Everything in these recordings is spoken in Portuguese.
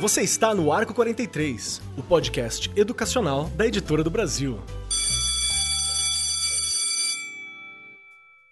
Você está no Arco 43, o podcast educacional da Editora do Brasil.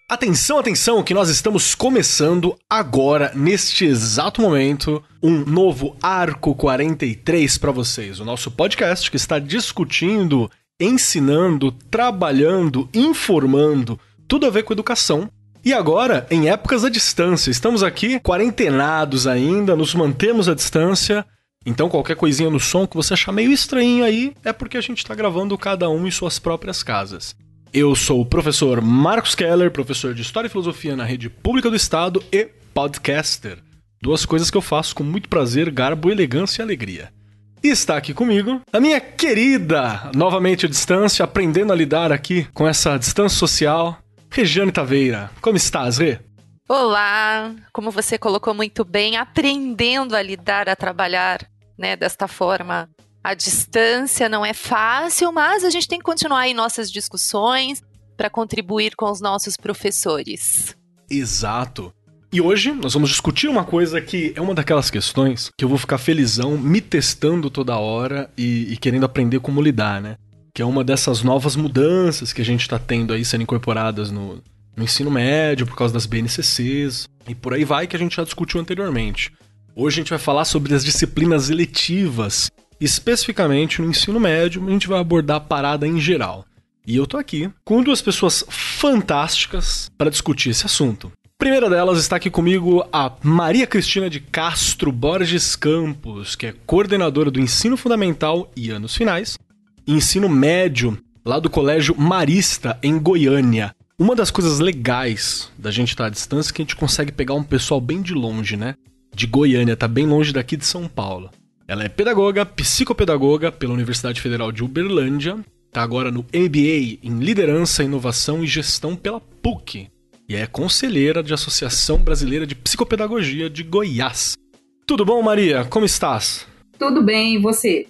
Atenção, atenção, que nós estamos começando agora, neste exato momento, um novo Arco 43 para vocês. O nosso podcast que está discutindo, ensinando, trabalhando, informando, tudo a ver com educação. E agora, em épocas à distância, estamos aqui quarentenados ainda, nos mantemos à distância. Então, qualquer coisinha no som que você achar meio estranho aí, é porque a gente está gravando cada um em suas próprias casas. Eu sou o professor Marcos Keller, professor de História e Filosofia na Rede Pública do Estado e podcaster. Duas coisas que eu faço com muito prazer, garbo, elegância e alegria. E está aqui comigo a minha querida, novamente à distância, aprendendo a lidar aqui com essa distância social, Regiane Taveira. Como estás, Rê? Olá, como você colocou muito bem, aprendendo a lidar, a trabalhar né, desta forma a distância não é fácil, mas a gente tem que continuar em nossas discussões para contribuir com os nossos professores. Exato. E hoje nós vamos discutir uma coisa que é uma daquelas questões que eu vou ficar felizão me testando toda hora e, e querendo aprender como lidar, né? Que é uma dessas novas mudanças que a gente está tendo aí sendo incorporadas no, no ensino médio por causa das BNCCs e por aí vai que a gente já discutiu anteriormente. Hoje a gente vai falar sobre as disciplinas eletivas especificamente no ensino médio, a gente vai abordar a parada em geral. E eu tô aqui com duas pessoas fantásticas para discutir esse assunto. Primeira delas está aqui comigo a Maria Cristina de Castro Borges Campos, que é coordenadora do ensino fundamental e anos finais, ensino médio lá do Colégio Marista em Goiânia. Uma das coisas legais da gente estar à distância é que a gente consegue pegar um pessoal bem de longe, né? De Goiânia, tá bem longe daqui de São Paulo. Ela é pedagoga, psicopedagoga pela Universidade Federal de Uberlândia, está agora no MBA em Liderança, Inovação e Gestão pela PUC e é conselheira de Associação Brasileira de Psicopedagogia de Goiás. Tudo bom, Maria? Como estás? Tudo bem, e você?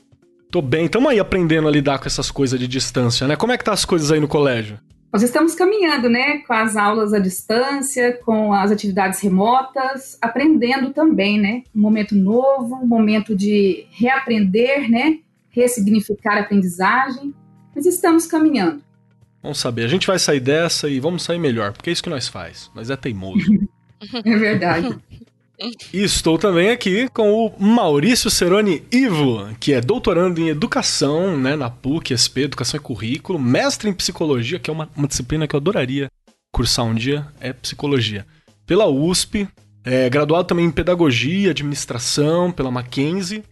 Tô bem, estamos aí aprendendo a lidar com essas coisas de distância, né? Como é que tá as coisas aí no colégio? Nós estamos caminhando, né, com as aulas à distância, com as atividades remotas, aprendendo também, né? Um momento novo, um momento de reaprender, né? Ressignificar a aprendizagem, mas estamos caminhando. Vamos saber, a gente vai sair dessa e vamos sair melhor, porque é isso que nós faz. Nós é teimoso. é verdade. E estou também aqui com o Maurício Ceroni Ivo, que é doutorando em Educação, né, na PUC, SP, Educação e Currículo, mestre em Psicologia, que é uma, uma disciplina que eu adoraria cursar um dia, é Psicologia. Pela USP, é, graduado também em Pedagogia, Administração, pela Mackenzie,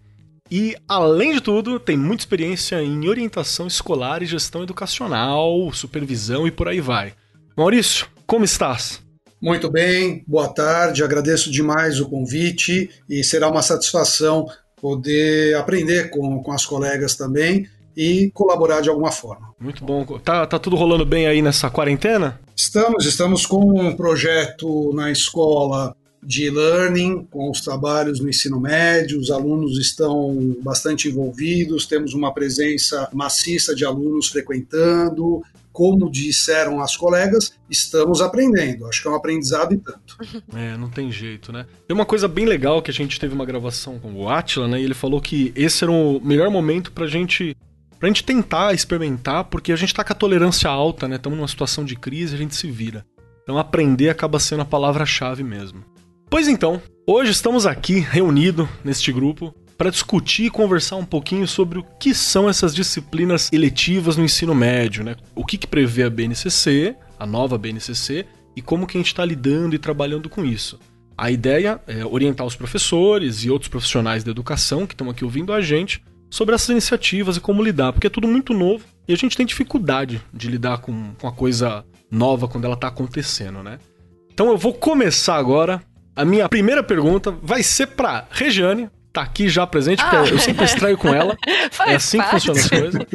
e, além de tudo, tem muita experiência em orientação escolar e gestão educacional, supervisão e por aí vai. Maurício, como estás? Muito bem, boa tarde, agradeço demais o convite e será uma satisfação poder aprender com, com as colegas também e colaborar de alguma forma. Muito bom. Tá, tá tudo rolando bem aí nessa quarentena? Estamos, estamos com um projeto na escola de learning, com os trabalhos no ensino médio, os alunos estão bastante envolvidos, temos uma presença maciça de alunos frequentando, como disseram as colegas, estamos aprendendo. Acho que é um aprendizado e tanto. É, não tem jeito, né? Tem uma coisa bem legal que a gente teve uma gravação com o Atila, né? E ele falou que esse era o melhor momento pra gente pra gente tentar experimentar, porque a gente tá com a tolerância alta, né? Estamos numa situação de crise, a gente se vira. Então aprender acaba sendo a palavra-chave mesmo. Pois então, hoje estamos aqui reunidos neste grupo para discutir e conversar um pouquinho sobre o que são essas disciplinas eletivas no ensino médio, né? O que, que prevê a BNCC, a nova BNCC, e como que a gente está lidando e trabalhando com isso. A ideia é orientar os professores e outros profissionais da educação que estão aqui ouvindo a gente sobre essas iniciativas e como lidar, porque é tudo muito novo e a gente tem dificuldade de lidar com, com a coisa nova quando ela está acontecendo, né? Então eu vou começar agora. A minha primeira pergunta vai ser para Regiane, tá aqui já presente, porque ah. eu sempre extraio com ela. é assim parte. que funcionam as coisas.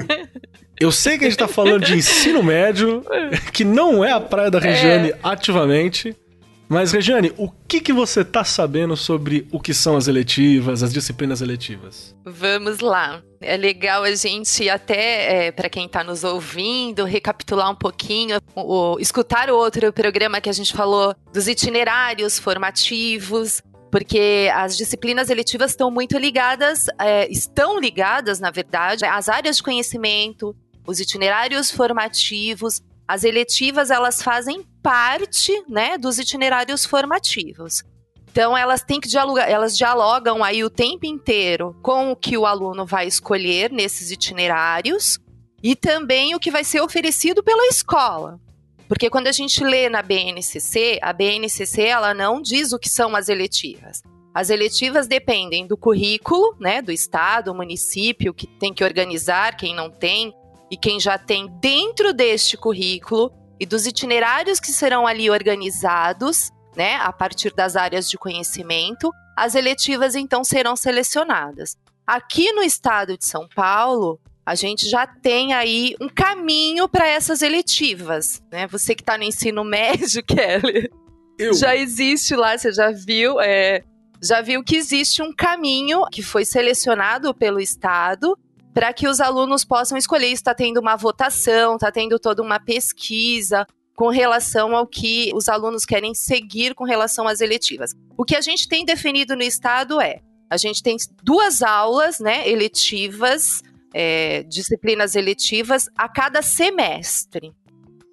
Eu sei que a gente tá falando de ensino médio, que não é a praia da Regiane é. ativamente, Mas, Regiane, o que, que você tá sabendo sobre o que são as eletivas, as disciplinas eletivas? Vamos lá. É legal a gente até, é, para quem está nos ouvindo, recapitular um pouquinho, o, escutar o outro programa que a gente falou dos itinerários formativos, porque as disciplinas eletivas estão muito ligadas, é, estão ligadas, na verdade, às áreas de conhecimento, os itinerários formativos, as eletivas elas fazem parte, né, dos itinerários formativos. Então elas têm que dialogar, elas dialogam aí o tempo inteiro com o que o aluno vai escolher nesses itinerários e também o que vai ser oferecido pela escola. Porque quando a gente lê na BNCC, a BNCC ela não diz o que são as eletivas. As eletivas dependem do currículo, né, do estado, município que tem que organizar, quem não tem, e quem já tem dentro deste currículo e dos itinerários que serão ali organizados, né, a partir das áreas de conhecimento, as eletivas então serão selecionadas. Aqui no estado de São Paulo, a gente já tem aí um caminho para essas eletivas, né? Você que está no ensino médio, Kelly, Eu. já existe lá, você já viu, é, já viu que existe um caminho que foi selecionado pelo estado para que os alunos possam escolher. Está tendo uma votação, está tendo toda uma pesquisa com relação ao que os alunos querem seguir com relação às eletivas. O que a gente tem definido no estado é: a gente tem duas aulas, né, eletivas, é, disciplinas eletivas a cada semestre.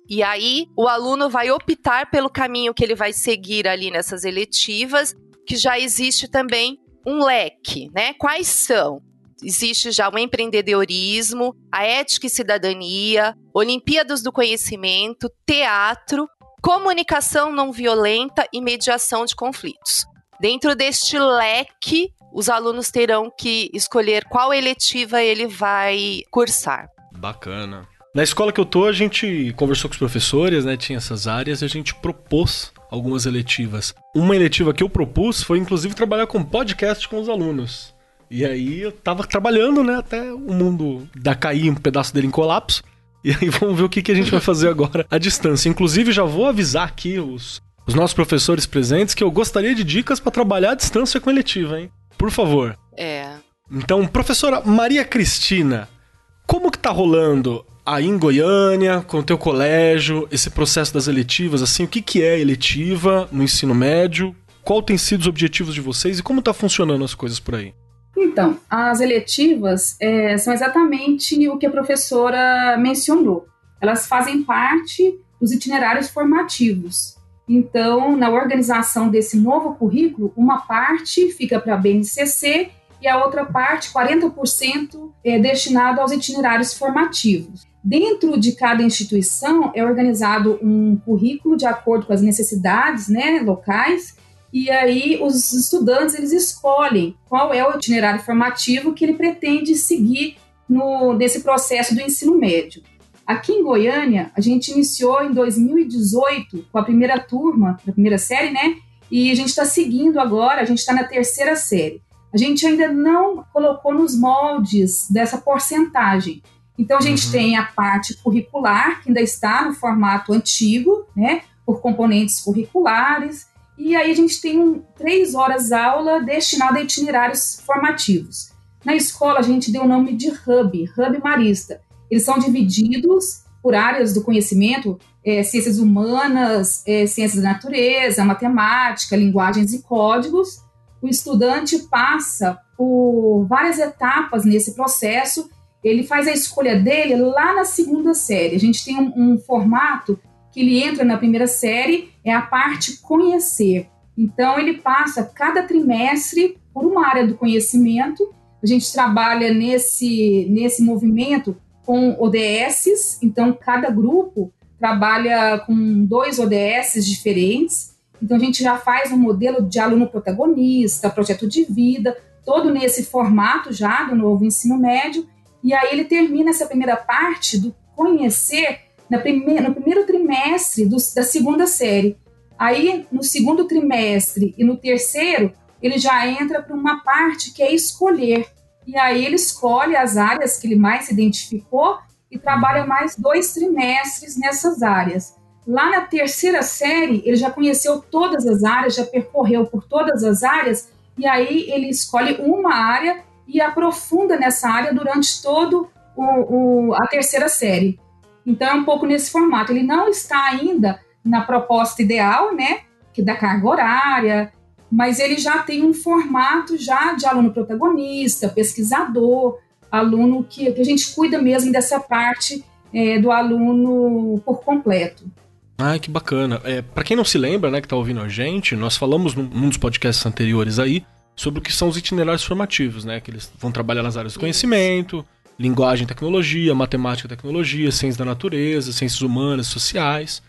E aí o aluno vai optar pelo caminho que ele vai seguir ali nessas eletivas, que já existe também um leque, né? Quais são? existe já o empreendedorismo, a ética e cidadania, Olimpíadas do Conhecimento, teatro, comunicação não violenta e mediação de conflitos. Dentro deste leque, os alunos terão que escolher qual eletiva ele vai cursar. Bacana. Na escola que eu tô, a gente conversou com os professores, né? Tinha essas áreas e a gente propôs algumas eletivas. Uma eletiva que eu propus foi, inclusive, trabalhar com podcast com os alunos. E aí eu tava trabalhando, né, até o mundo da cair um pedaço dele em colapso. E aí vamos ver o que, que a gente vai fazer agora à distância. Inclusive, já vou avisar aqui os, os nossos professores presentes que eu gostaria de dicas para trabalhar à distância com eletiva, hein? Por favor. É. Então, professora Maria Cristina, como que tá rolando aí em Goiânia, com o teu colégio, esse processo das eletivas, assim, o que, que é eletiva no ensino médio? Qual tem sido os objetivos de vocês e como tá funcionando as coisas por aí? Então, as eletivas é, são exatamente o que a professora mencionou. Elas fazem parte dos itinerários formativos. Então, na organização desse novo currículo, uma parte fica para a BNCC e a outra parte, 40%, é destinado aos itinerários formativos. Dentro de cada instituição é organizado um currículo de acordo com as necessidades né, locais e aí os estudantes eles escolhem qual é o itinerário formativo que ele pretende seguir no, nesse processo do ensino médio. Aqui em Goiânia, a gente iniciou em 2018 com a primeira turma, da primeira série, né? E a gente está seguindo agora, a gente está na terceira série. A gente ainda não colocou nos moldes dessa porcentagem. Então, a gente uhum. tem a parte curricular, que ainda está no formato antigo, né? Por componentes curriculares. E aí a gente tem um, três horas aula destinada a itinerários formativos. Na escola a gente deu o nome de Hub, Hub Marista. Eles são divididos por áreas do conhecimento, é, ciências humanas, é, ciências da natureza, matemática, linguagens e códigos. O estudante passa por várias etapas nesse processo. Ele faz a escolha dele lá na segunda série. A gente tem um, um formato que ele entra na primeira série é a parte conhecer. Então, ele passa cada trimestre por uma área do conhecimento. A gente trabalha nesse, nesse movimento com ODSs, então, cada grupo trabalha com dois ODSs diferentes. Então, a gente já faz um modelo de aluno protagonista, projeto de vida, todo nesse formato já do novo ensino médio. E aí, ele termina essa primeira parte do conhecer prime no primeiro trimestre do, da segunda série. Aí, no segundo trimestre e no terceiro, ele já entra para uma parte que é escolher. E aí ele escolhe as áreas que ele mais se identificou e trabalha mais dois trimestres nessas áreas. Lá na terceira série, ele já conheceu todas as áreas, já percorreu por todas as áreas, e aí ele escolhe uma área e aprofunda nessa área durante todo o, o, a terceira série. Então é um pouco nesse formato. Ele não está ainda na proposta ideal, né, que da carga horária, mas ele já tem um formato já de aluno protagonista, pesquisador, aluno que, que a gente cuida mesmo dessa parte é, do aluno por completo. Ah, que bacana. É, para quem não se lembra, né, que está ouvindo a gente, nós falamos num, num, dos podcasts anteriores aí sobre o que são os itinerários formativos, né, que eles vão trabalhar nas áreas do conhecimento, linguagem, tecnologia, matemática, tecnologia, ciências da natureza, ciências humanas, sociais.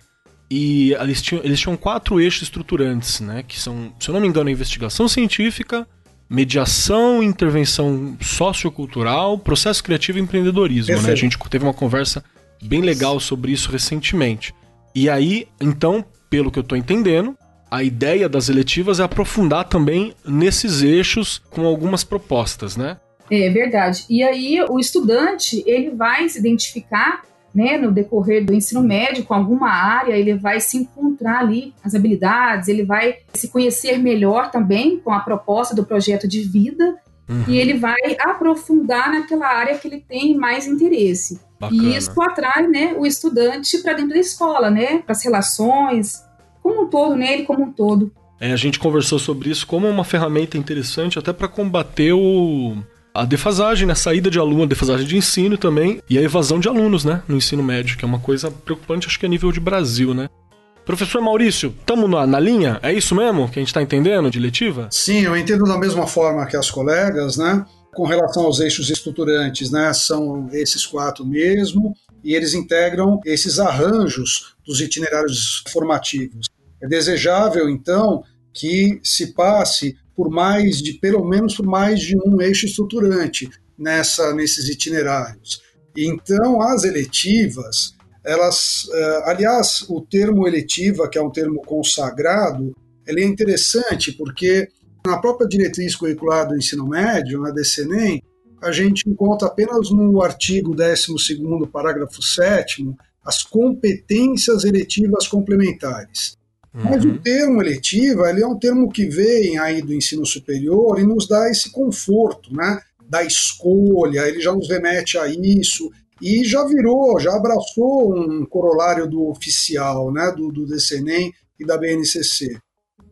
E eles tinham, eles tinham quatro eixos estruturantes, né, que são, se eu não me engano, investigação científica, mediação, intervenção sociocultural, processo criativo e empreendedorismo, né? A gente teve uma conversa bem legal sobre isso recentemente. E aí, então, pelo que eu estou entendendo, a ideia das eletivas é aprofundar também nesses eixos com algumas propostas, né? É verdade. E aí o estudante ele vai se identificar, né, no decorrer do ensino médio com alguma área, ele vai se encontrar ali as habilidades, ele vai se conhecer melhor também com a proposta do projeto de vida uhum. e ele vai aprofundar naquela área que ele tem mais interesse. Bacana. E isso atrai né, o estudante para dentro da escola, né, para as relações, como um todo, né, ele como um todo. É, a gente conversou sobre isso como uma ferramenta interessante até para combater o, a defasagem, né? a saída de aluno, a defasagem de ensino também, e a evasão de alunos né? no ensino médio, que é uma coisa preocupante, acho que a nível de Brasil, né? Professor Maurício, estamos na, na, linha? É isso mesmo que a gente está entendendo de letiva? Sim, eu entendo da mesma forma que as colegas, né? Com relação aos eixos estruturantes, né, são esses quatro mesmo, e eles integram esses arranjos dos itinerários formativos. É desejável, então, que se passe por mais de, pelo menos por mais de um eixo estruturante nessa, nesses itinerários. Então, as eletivas, elas, eh, aliás, o termo eletiva, que é um termo consagrado, ele é interessante porque na própria diretriz curricular do ensino médio, na DCNEM, a gente encontra apenas no artigo 12 parágrafo 7 as competências eletivas complementares. Uhum. Mas o termo eletiva, ele é um termo que vem aí do ensino superior e nos dá esse conforto, né, da escolha, ele já nos remete a isso, e já virou, já abraçou um corolário do oficial, né, do, do DCNEM e da BNCC.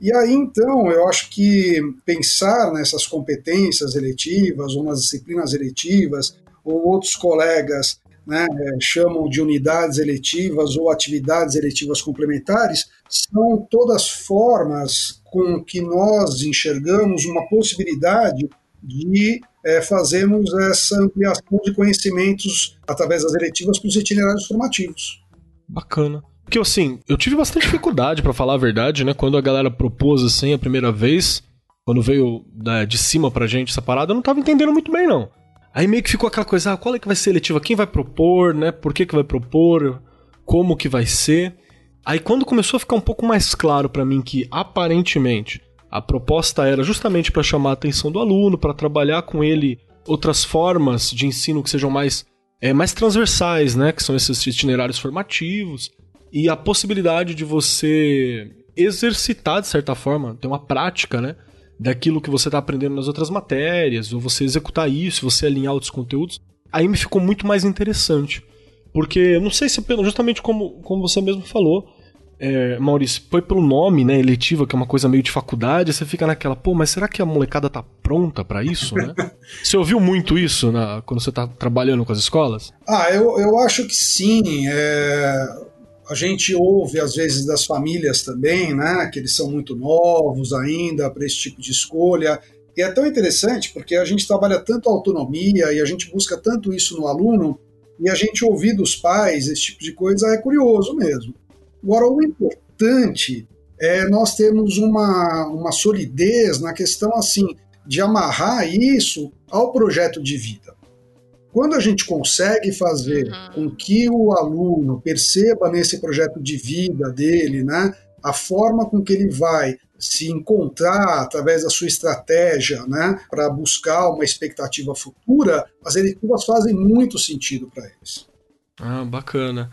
E aí, então, eu acho que pensar nessas competências eletivas ou nas disciplinas eletivas, ou outros colegas né, chamam de unidades eletivas ou atividades eletivas complementares, são todas formas com que nós enxergamos uma possibilidade de é, fazermos essa ampliação de conhecimentos através das eletivas para os itinerários formativos. Bacana. Porque assim, eu tive bastante dificuldade, para falar a verdade, né? Quando a galera propôs assim a primeira vez, quando veio né, de cima pra gente essa parada, eu não tava entendendo muito bem, não. Aí meio que ficou aquela coisa, ah, qual é que vai ser eletiva? Quem vai propor, né? Por que, que vai propor? Como que vai ser? Aí quando começou a ficar um pouco mais claro para mim que aparentemente a proposta era justamente para chamar a atenção do aluno, para trabalhar com ele outras formas de ensino que sejam mais é, mais transversais, né? Que são esses itinerários formativos e a possibilidade de você exercitar, de certa forma, ter uma prática, né? Daquilo que você está aprendendo nas outras matérias, ou você executar isso, você alinhar outros conteúdos, aí me ficou muito mais interessante. Porque eu não sei se justamente como, como você mesmo falou, é, Maurício, foi pelo nome, né, eletiva, que é uma coisa meio de faculdade, você fica naquela, pô, mas será que a molecada tá pronta para isso, né? você ouviu muito isso na, quando você tá trabalhando com as escolas? Ah, eu, eu acho que sim. É a gente ouve às vezes das famílias também, né, que eles são muito novos ainda para esse tipo de escolha. E é tão interessante porque a gente trabalha tanto a autonomia e a gente busca tanto isso no aluno, e a gente ouvir dos pais esse tipo de coisa é curioso mesmo. Agora, o importante é nós termos uma, uma solidez na questão assim de amarrar isso ao projeto de vida. Quando a gente consegue fazer uhum. com que o aluno perceba nesse projeto de vida dele, né, a forma com que ele vai se encontrar através da sua estratégia, né, para buscar uma expectativa futura, as eletivas fazem muito sentido para eles. Ah, bacana.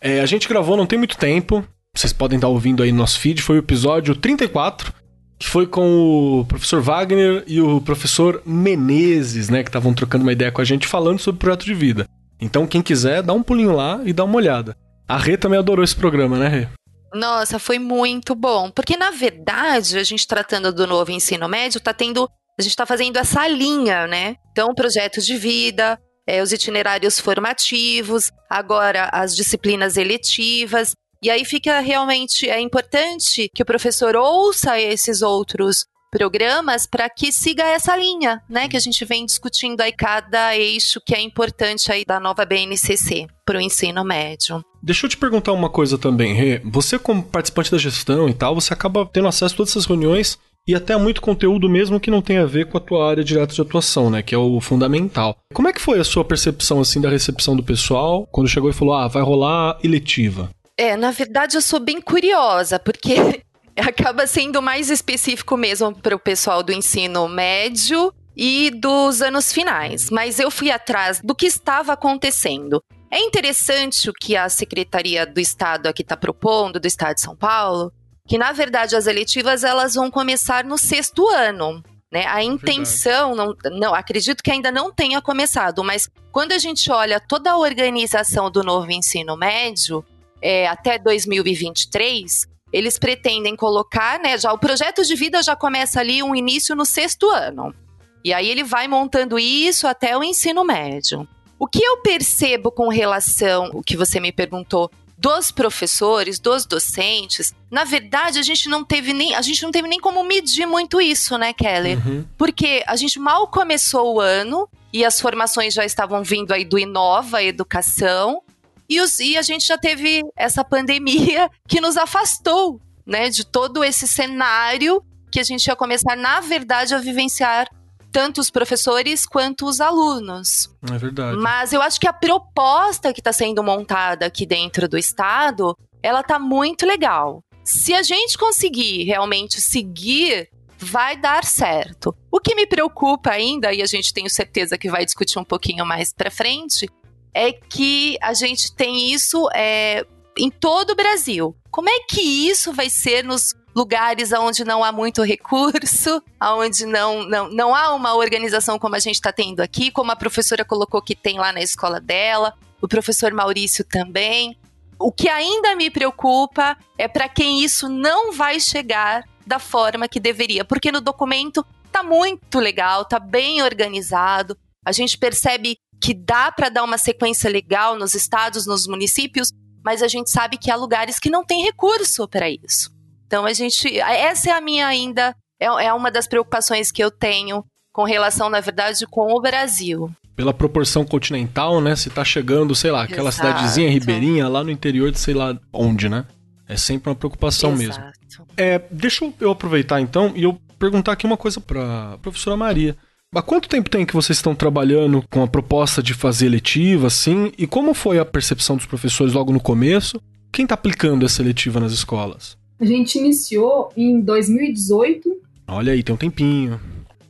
É, a gente gravou não tem muito tempo, vocês podem estar ouvindo aí no nosso feed, foi o episódio 34, que foi com o professor Wagner e o professor Menezes, né, que estavam trocando uma ideia com a gente falando sobre o projeto de vida. Então, quem quiser, dá um pulinho lá e dá uma olhada. A Rê também adorou esse programa, né, Rê? Nossa, foi muito bom. Porque, na verdade, a gente tratando do novo ensino médio, tá tendo. A gente está fazendo essa linha, né? Então, projeto de vida, é, os itinerários formativos, agora as disciplinas eletivas. E aí fica realmente é importante que o professor ouça esses outros programas para que siga essa linha, né, que a gente vem discutindo aí cada eixo que é importante aí da nova BNCC para o ensino médio. Deixa eu te perguntar uma coisa também, Rê. Você como participante da gestão e tal, você acaba tendo acesso a todas essas reuniões e até muito conteúdo mesmo que não tem a ver com a tua área direta de atuação, né, que é o fundamental. Como é que foi a sua percepção assim da recepção do pessoal quando chegou e falou: "Ah, vai rolar eletiva"? É, na verdade eu sou bem curiosa, porque acaba sendo mais específico mesmo para o pessoal do ensino médio e dos anos finais, mas eu fui atrás do que estava acontecendo. É interessante o que a Secretaria do Estado aqui está propondo, do Estado de São Paulo, que na verdade as eletivas elas vão começar no sexto ano. Né? A intenção, não, não, acredito que ainda não tenha começado, mas quando a gente olha toda a organização do novo ensino médio, é, até 2023, eles pretendem colocar, né? Já o projeto de vida já começa ali um início no sexto ano. E aí ele vai montando isso até o ensino médio. O que eu percebo com relação, o que você me perguntou, dos professores, dos docentes, na verdade a gente não teve nem a gente não teve nem como medir muito isso, né, Kelly? Uhum. Porque a gente mal começou o ano e as formações já estavam vindo aí do Inova Educação e, os, e a gente já teve essa pandemia que nos afastou, né, de todo esse cenário que a gente ia começar, na verdade, a vivenciar tanto os professores quanto os alunos. É verdade. Mas eu acho que a proposta que está sendo montada aqui dentro do estado, ela tá muito legal. Se a gente conseguir realmente seguir, vai dar certo. O que me preocupa ainda, e a gente tenho certeza que vai discutir um pouquinho mais para frente, é que a gente tem isso é, em todo o Brasil. Como é que isso vai ser nos lugares onde não há muito recurso, onde não, não, não há uma organização como a gente está tendo aqui, como a professora colocou que tem lá na escola dela, o professor Maurício também. O que ainda me preocupa é para quem isso não vai chegar da forma que deveria, porque no documento tá muito legal, tá bem organizado. A gente percebe que dá para dar uma sequência legal nos estados, nos municípios, mas a gente sabe que há lugares que não tem recurso para isso. Então a gente, essa é a minha ainda é, é uma das preocupações que eu tenho com relação, na verdade, com o Brasil. Pela proporção continental, né? Se tá chegando, sei lá, aquela Exato. cidadezinha ribeirinha lá no interior de sei lá onde, né? É sempre uma preocupação Exato. mesmo. É, deixa eu aproveitar então e eu perguntar aqui uma coisa para professora Maria. Há quanto tempo tem que vocês estão trabalhando com a proposta de fazer letiva, assim? E como foi a percepção dos professores logo no começo? Quem está aplicando essa letiva nas escolas? A gente iniciou em 2018. Olha aí, tem um tempinho.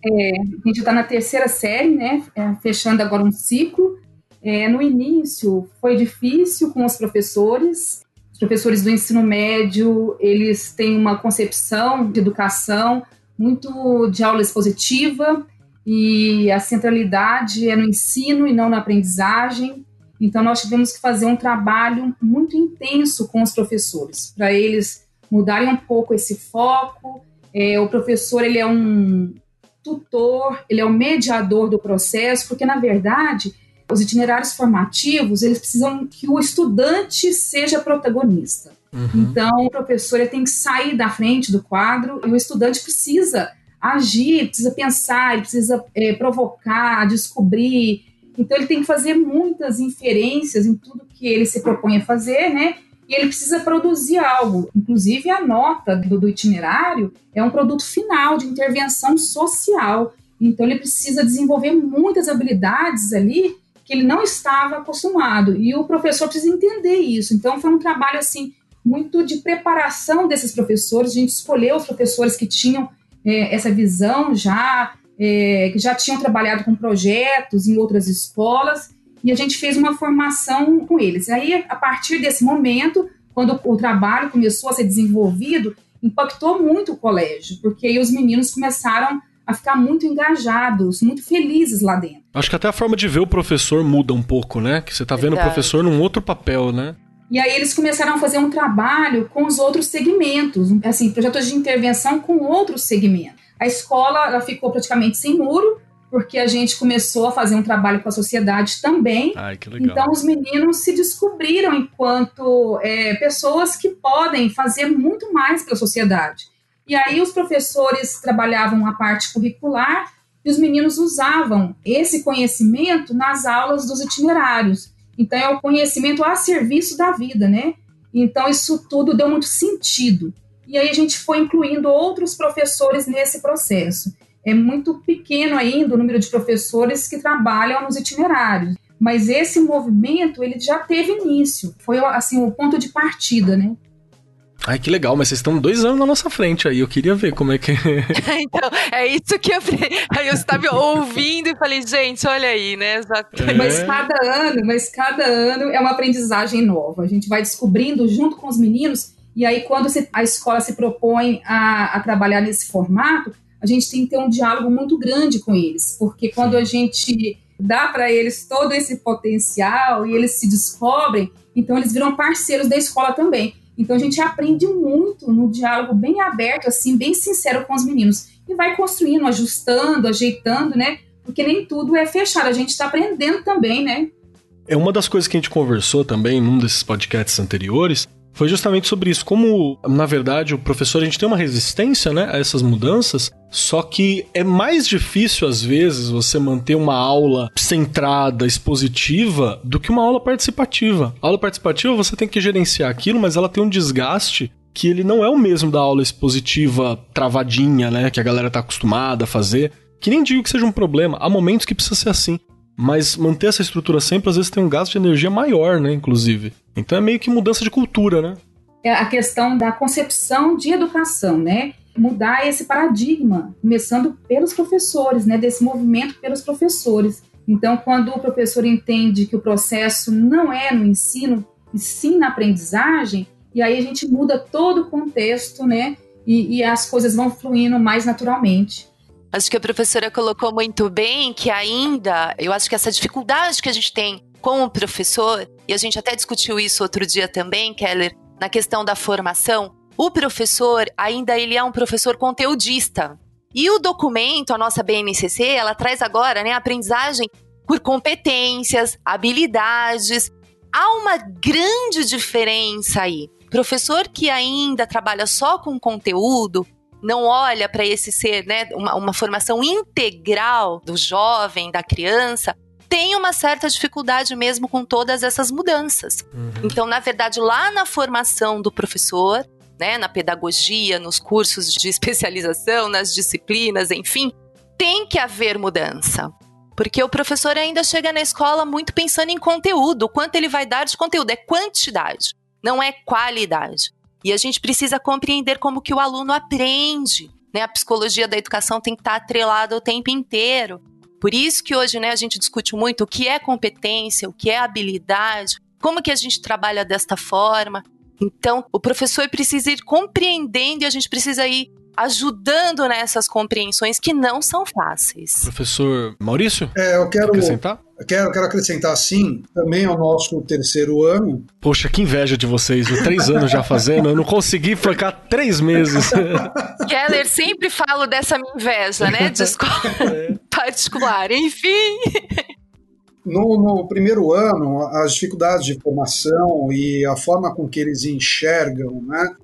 É, a gente está na terceira série, né? É, fechando agora um ciclo. É, no início foi difícil com os professores. Os professores do ensino médio, eles têm uma concepção de educação muito de aula expositiva, e a centralidade é no ensino e não na aprendizagem. Então, nós tivemos que fazer um trabalho muito intenso com os professores, para eles mudarem um pouco esse foco. É, o professor ele é um tutor, ele é um mediador do processo, porque, na verdade, os itinerários formativos, eles precisam que o estudante seja protagonista. Uhum. Então, o professor ele tem que sair da frente do quadro e o estudante precisa agir, precisa pensar, precisa é, provocar, descobrir. Então ele tem que fazer muitas inferências em tudo que ele se propõe a fazer, né? E ele precisa produzir algo. Inclusive a nota do, do itinerário é um produto final de intervenção social. Então ele precisa desenvolver muitas habilidades ali que ele não estava acostumado. E o professor precisa entender isso. Então foi um trabalho assim muito de preparação desses professores. A gente escolheu os professores que tinham é, essa visão já, é, que já tinham trabalhado com projetos em outras escolas, e a gente fez uma formação com eles. Aí, a partir desse momento, quando o trabalho começou a ser desenvolvido, impactou muito o colégio, porque aí os meninos começaram a ficar muito engajados, muito felizes lá dentro. Acho que até a forma de ver o professor muda um pouco, né? Que você tá vendo o professor num outro papel, né? E aí eles começaram a fazer um trabalho com os outros segmentos, assim, projetos de intervenção com outros segmentos. A escola ela ficou praticamente sem muro, porque a gente começou a fazer um trabalho com a sociedade também. Ai, que legal. Então, os meninos se descobriram enquanto é, pessoas que podem fazer muito mais pela sociedade. E aí, os professores trabalhavam a parte curricular e os meninos usavam esse conhecimento nas aulas dos itinerários. Então, é o conhecimento a serviço da vida, né? Então, isso tudo deu muito sentido. E aí, a gente foi incluindo outros professores nesse processo é muito pequeno ainda o número de professores que trabalham nos itinerários. Mas esse movimento, ele já teve início. Foi, assim, o ponto de partida, né? Ai, que legal, mas vocês estão dois anos na nossa frente aí. Eu queria ver como é que. então, é isso que eu. Aí eu estava ouvindo e falei, gente, olha aí, né? É. Mas cada ano, mas cada ano é uma aprendizagem nova. A gente vai descobrindo junto com os meninos, e aí, quando a escola se propõe a, a trabalhar nesse formato, a gente tem que ter um diálogo muito grande com eles, porque quando a gente dá para eles todo esse potencial e eles se descobrem, então eles viram parceiros da escola também. Então a gente aprende muito no diálogo bem aberto, assim, bem sincero com os meninos. E vai construindo, ajustando, ajeitando, né? Porque nem tudo é fechado, a gente está aprendendo também, né? É uma das coisas que a gente conversou também num desses podcasts anteriores, foi justamente sobre isso. Como, na verdade, o professor, a gente tem uma resistência né, a essas mudanças, só que é mais difícil, às vezes, você manter uma aula centrada, expositiva, do que uma aula participativa. A aula participativa você tem que gerenciar aquilo, mas ela tem um desgaste que ele não é o mesmo da aula expositiva travadinha, né, que a galera tá acostumada a fazer. Que nem digo que seja um problema, há momentos que precisa ser assim. Mas manter essa estrutura sempre, às vezes, tem um gasto de energia maior, né, inclusive. Então é meio que mudança de cultura, né? É a questão da concepção de educação, né? Mudar esse paradigma, começando pelos professores, né? Desse movimento pelos professores. Então, quando o professor entende que o processo não é no ensino, e sim na aprendizagem, e aí a gente muda todo o contexto, né? E, e as coisas vão fluindo mais naturalmente. Acho que a professora colocou muito bem que ainda, eu acho que essa dificuldade que a gente tem com o professor, e a gente até discutiu isso outro dia também, Keller, na questão da formação, o professor ainda ele é um professor conteudista. E o documento, a nossa BNCC, ela traz agora, né, a aprendizagem por competências, habilidades. Há uma grande diferença aí. Professor que ainda trabalha só com conteúdo, não olha para esse ser, né, uma, uma formação integral do jovem, da criança, tem uma certa dificuldade mesmo com todas essas mudanças. Uhum. Então, na verdade, lá na formação do professor, né, na pedagogia, nos cursos de especialização, nas disciplinas, enfim, tem que haver mudança. Porque o professor ainda chega na escola muito pensando em conteúdo, quanto ele vai dar de conteúdo, é quantidade, não é qualidade. E a gente precisa compreender como que o aluno aprende. Né? A psicologia da educação tem que estar atrelada o tempo inteiro. Por isso que hoje né, a gente discute muito o que é competência, o que é habilidade, como que a gente trabalha desta forma. Então, o professor precisa ir compreendendo e a gente precisa ir ajudando nessas compreensões que não são fáceis. Professor Maurício? É, eu quero acrescentar? Eu quero, quero acrescentar sim, também é o nosso terceiro ano. Poxa, que inveja de vocês, eu três anos já fazendo, eu não consegui ficar três meses. Keller, sempre falo dessa minha inveja, né, de escola é. particular, enfim. No, no, primeiro ano, as dificuldades de formação e a forma com que eles enxergam, né,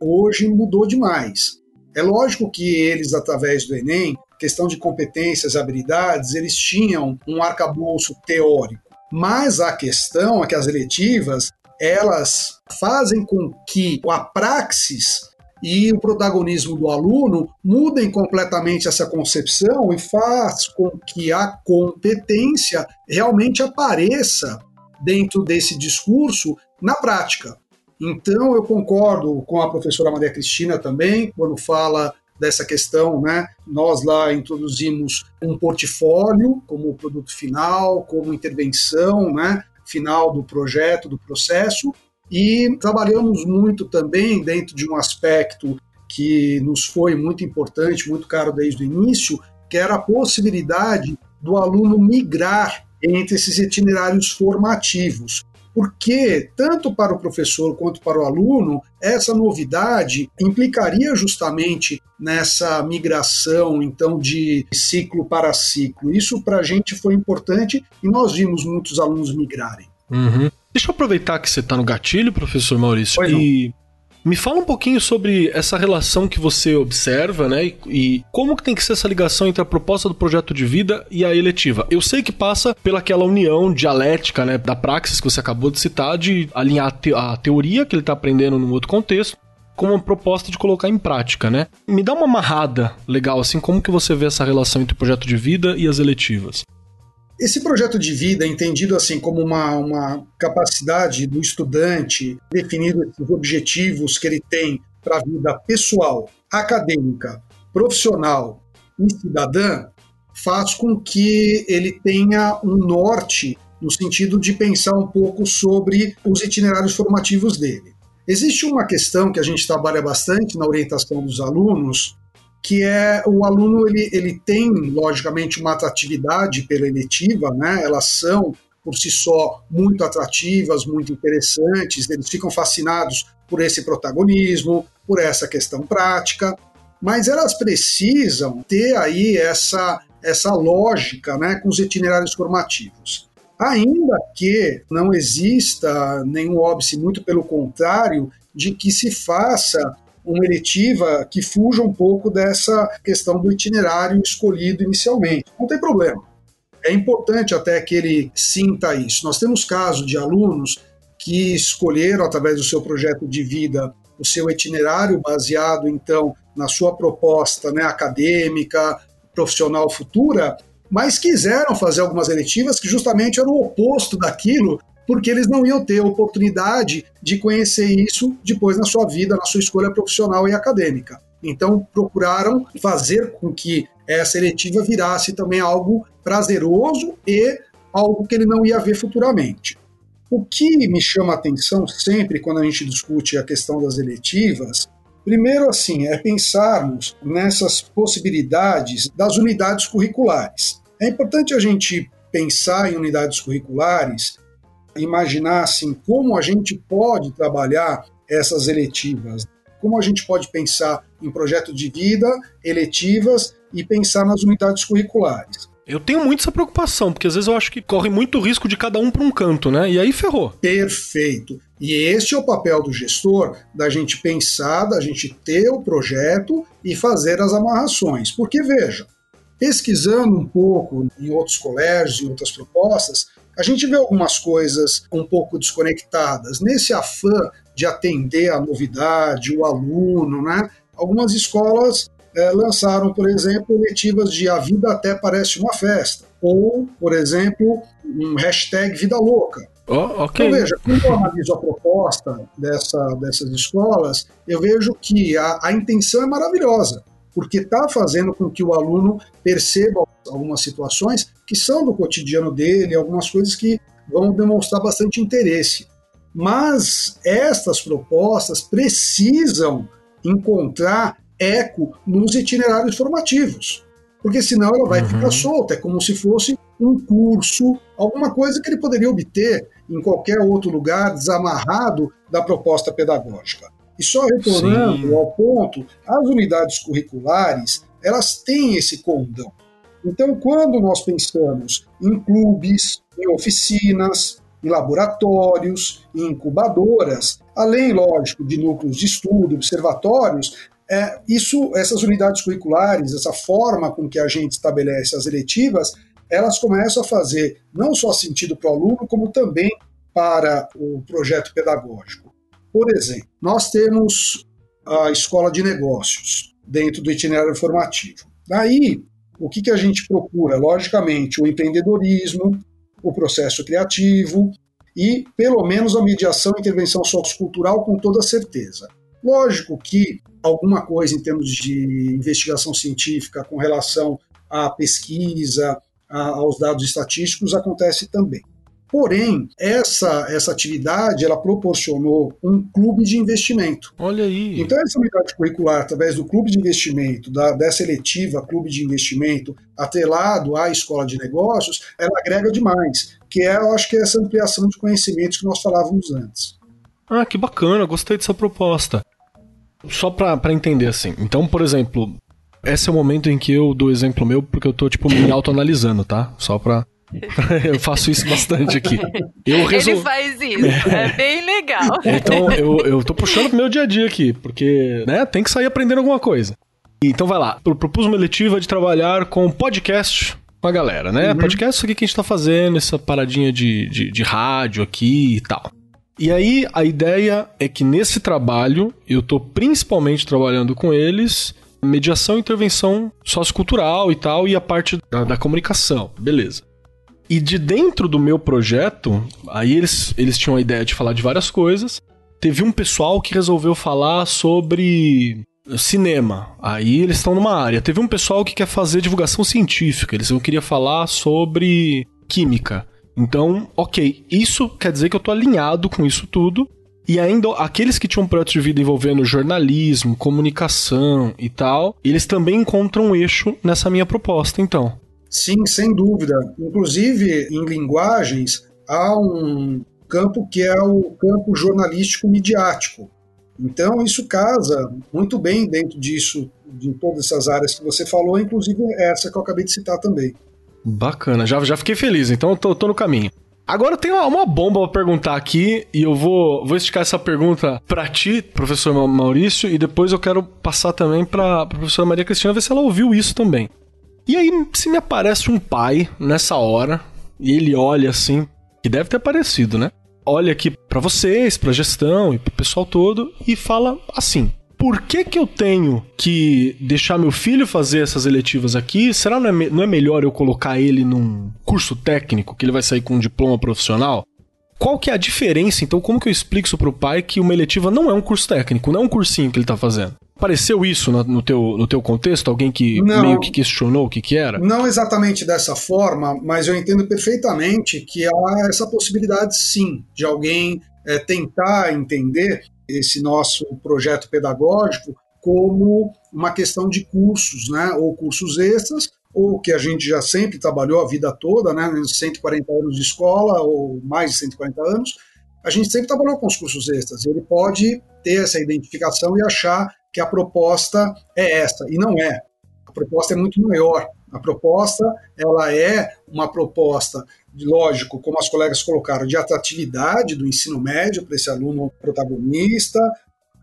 hoje mudou demais. É lógico que eles, através do Enem, questão de competências, habilidades, eles tinham um arcabouço teórico. Mas a questão é que as eletivas, elas fazem com que a praxis e o protagonismo do aluno mudem completamente essa concepção e faz com que a competência realmente apareça dentro desse discurso na prática. Então, eu concordo com a professora Maria Cristina também, quando fala dessa questão, né? Nós lá introduzimos um portfólio como produto final, como intervenção, né? Final do projeto, do processo, e trabalhamos muito também dentro de um aspecto que nos foi muito importante, muito caro desde o início, que era a possibilidade do aluno migrar entre esses itinerários formativos. Porque, tanto para o professor quanto para o aluno, essa novidade implicaria justamente nessa migração, então, de ciclo para ciclo. Isso para a gente foi importante e nós vimos muitos alunos migrarem. Uhum. Deixa eu aproveitar que você está no gatilho, professor Maurício, e me fala um pouquinho sobre essa relação que você observa, né? E, como que tem que ser essa ligação entre a proposta do projeto de vida e a eletiva. Eu sei que passa pelaquela união dialética, né, da praxis que você acabou de citar, de alinhar a, te a teoria que ele está aprendendo num outro contexto com uma proposta de colocar em prática, né? Me dá uma amarrada legal, assim, como que você vê essa relação entre o projeto de vida e as eletivas? Esse projeto de vida, entendido assim como uma, uma capacidade do estudante, definindo esses objetivos que ele tem para a vida pessoal, acadêmica, profissional e cidadã, faz com que ele tenha um norte no sentido de pensar um pouco sobre os itinerários formativos dele. Existe uma questão que a gente trabalha bastante na orientação dos alunos, que é o aluno ele, ele tem logicamente uma atratividade pela eletiva, né? Elas são por si só muito atrativas, muito interessantes, eles ficam fascinados por esse protagonismo, por essa questão prática, mas elas precisam ter aí essa essa lógica, né, com os itinerários formativos. Ainda que não exista nenhum óbice, muito pelo contrário, de que se faça uma eletiva que fuja um pouco dessa questão do itinerário escolhido inicialmente. Não tem problema. É importante até que ele sinta isso. Nós temos casos de alunos que escolheram, através do seu projeto de vida, o seu itinerário baseado, então, na sua proposta né, acadêmica, profissional futura, mas quiseram fazer algumas eletivas que justamente eram o oposto daquilo porque eles não iam ter a oportunidade de conhecer isso depois na sua vida, na sua escolha profissional e acadêmica. Então, procuraram fazer com que essa eletiva virasse também algo prazeroso e algo que ele não ia ver futuramente. O que me chama a atenção sempre quando a gente discute a questão das eletivas, primeiro assim, é pensarmos nessas possibilidades das unidades curriculares. É importante a gente pensar em unidades curriculares imaginar assim, como a gente pode trabalhar essas eletivas, como a gente pode pensar em projeto de vida, eletivas e pensar nas unidades curriculares. Eu tenho muito essa preocupação, porque às vezes eu acho que corre muito risco de cada um para um canto, né? E aí ferrou. Perfeito. E este é o papel do gestor, da gente pensar, da gente ter o projeto e fazer as amarrações. Porque, veja, pesquisando um pouco em outros colégios, em outras propostas, a gente vê algumas coisas um pouco desconectadas. Nesse afã de atender a novidade, o aluno, né? Algumas escolas é, lançaram, por exemplo, letivas de A Vida Até Parece Uma Festa. Ou, por exemplo, um hashtag Vida Louca. Oh, okay. Então, veja, quando eu analiso a proposta dessa, dessas escolas, eu vejo que a, a intenção é maravilhosa, porque está fazendo com que o aluno perceba algumas situações que são do cotidiano dele, algumas coisas que vão demonstrar bastante interesse. Mas estas propostas precisam encontrar eco nos itinerários formativos, porque senão ela vai uhum. ficar solta, é como se fosse um curso, alguma coisa que ele poderia obter em qualquer outro lugar, desamarrado da proposta pedagógica. E só retornando Sim. ao ponto, as unidades curriculares, elas têm esse condão. Então, quando nós pensamos em clubes, em oficinas, em laboratórios, em incubadoras, além, lógico, de núcleos de estudo, observatórios, é, isso, essas unidades curriculares, essa forma com que a gente estabelece as eletivas, elas começam a fazer não só sentido para o aluno, como também para o projeto pedagógico. Por exemplo, nós temos a escola de negócios dentro do itinerário formativo. Daí, o que, que a gente procura? Logicamente, o empreendedorismo, o processo criativo e, pelo menos, a mediação e intervenção sociocultural com toda certeza. Lógico que alguma coisa em termos de investigação científica com relação à pesquisa, a, aos dados estatísticos acontece também. Porém, essa, essa atividade ela proporcionou um clube de investimento. Olha aí. Então, essa unidade curricular, através do clube de investimento, da, dessa eletiva clube de investimento, atrelado à escola de negócios, ela agrega demais, que é, eu acho que é essa ampliação de conhecimentos que nós falávamos antes. Ah, que bacana, gostei dessa proposta. Só para entender assim. Então, por exemplo, esse é o momento em que eu dou exemplo meu, porque eu tô, tipo, me autoanalisando, tá? Só pra eu faço isso bastante aqui. Eu resol... Ele faz isso, é, é bem legal. Então, eu, eu tô puxando pro meu dia a dia aqui, porque, né, tem que sair aprendendo alguma coisa. Então vai lá, eu propus uma eletiva de trabalhar com podcast com a galera, né? Uhum. Podcast isso aqui que a gente tá fazendo, essa paradinha de, de, de rádio aqui e tal. E aí, a ideia é que nesse trabalho, eu tô principalmente trabalhando com eles mediação e intervenção sociocultural e tal, e a parte da, da comunicação, beleza. E de dentro do meu projeto, aí eles, eles tinham a ideia de falar de várias coisas. Teve um pessoal que resolveu falar sobre cinema. Aí eles estão numa área. Teve um pessoal que quer fazer divulgação científica. Eles não queria falar sobre química. Então, ok, isso quer dizer que eu tô alinhado com isso tudo. E ainda aqueles que tinham um projeto de vida envolvendo jornalismo, comunicação e tal, eles também encontram um eixo nessa minha proposta, então. Sim, sem dúvida. Inclusive, em linguagens, há um campo que é o campo jornalístico midiático. Então, isso casa muito bem dentro disso, de todas essas áreas que você falou, inclusive essa que eu acabei de citar também. Bacana, já, já fiquei feliz, então eu tô, tô no caminho. Agora tem uma, uma bomba pra perguntar aqui e eu vou, vou esticar essa pergunta pra ti, professor Maurício, e depois eu quero passar também pra, pra professora Maria Cristina ver se ela ouviu isso também. E aí, se me aparece um pai nessa hora, e ele olha assim, que deve ter aparecido, né? Olha aqui para vocês, pra gestão e pro pessoal todo, e fala assim: por que, que eu tenho que deixar meu filho fazer essas eletivas aqui? Será não é, não é melhor eu colocar ele num curso técnico, que ele vai sair com um diploma profissional? Qual que é a diferença, então, como que eu explico isso pro pai que uma eletiva não é um curso técnico, não é um cursinho que ele tá fazendo? Apareceu isso no, no, teu, no teu contexto? Alguém que não, meio que questionou o que, que era? Não exatamente dessa forma, mas eu entendo perfeitamente que há essa possibilidade, sim, de alguém é, tentar entender esse nosso projeto pedagógico como uma questão de cursos, né, ou cursos extras, ou que a gente já sempre trabalhou a vida toda, né, 140 anos de escola, ou mais de 140 anos, a gente sempre trabalhou com os cursos extras. Ele pode ter essa identificação e achar que a proposta é essa, e não é. A proposta é muito maior. A proposta ela é uma proposta, lógico, como as colegas colocaram, de atratividade do ensino médio para esse aluno protagonista,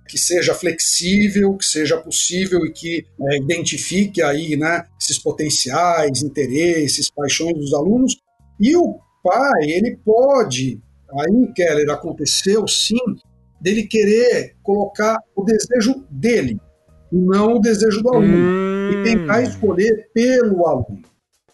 que seja flexível, que seja possível e que é, identifique aí, né, esses potenciais, interesses, paixões dos alunos. E o pai, ele pode, aí, Keller, aconteceu sim, dele querer colocar o desejo dele não o desejo do aluno hum. e tentar escolher pelo aluno.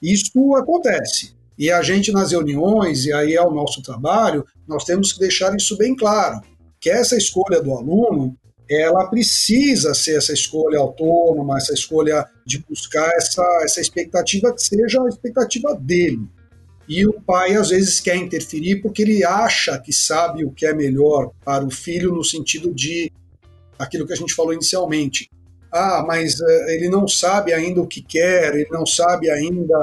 Isso acontece. E a gente nas reuniões, e aí é o nosso trabalho, nós temos que deixar isso bem claro, que essa escolha do aluno, ela precisa ser essa escolha autônoma, essa escolha de buscar essa, essa expectativa que seja a expectativa dele. E o pai às vezes quer interferir porque ele acha que sabe o que é melhor para o filho no sentido de aquilo que a gente falou inicialmente. Ah, mas uh, ele não sabe ainda o que quer, ele não sabe ainda.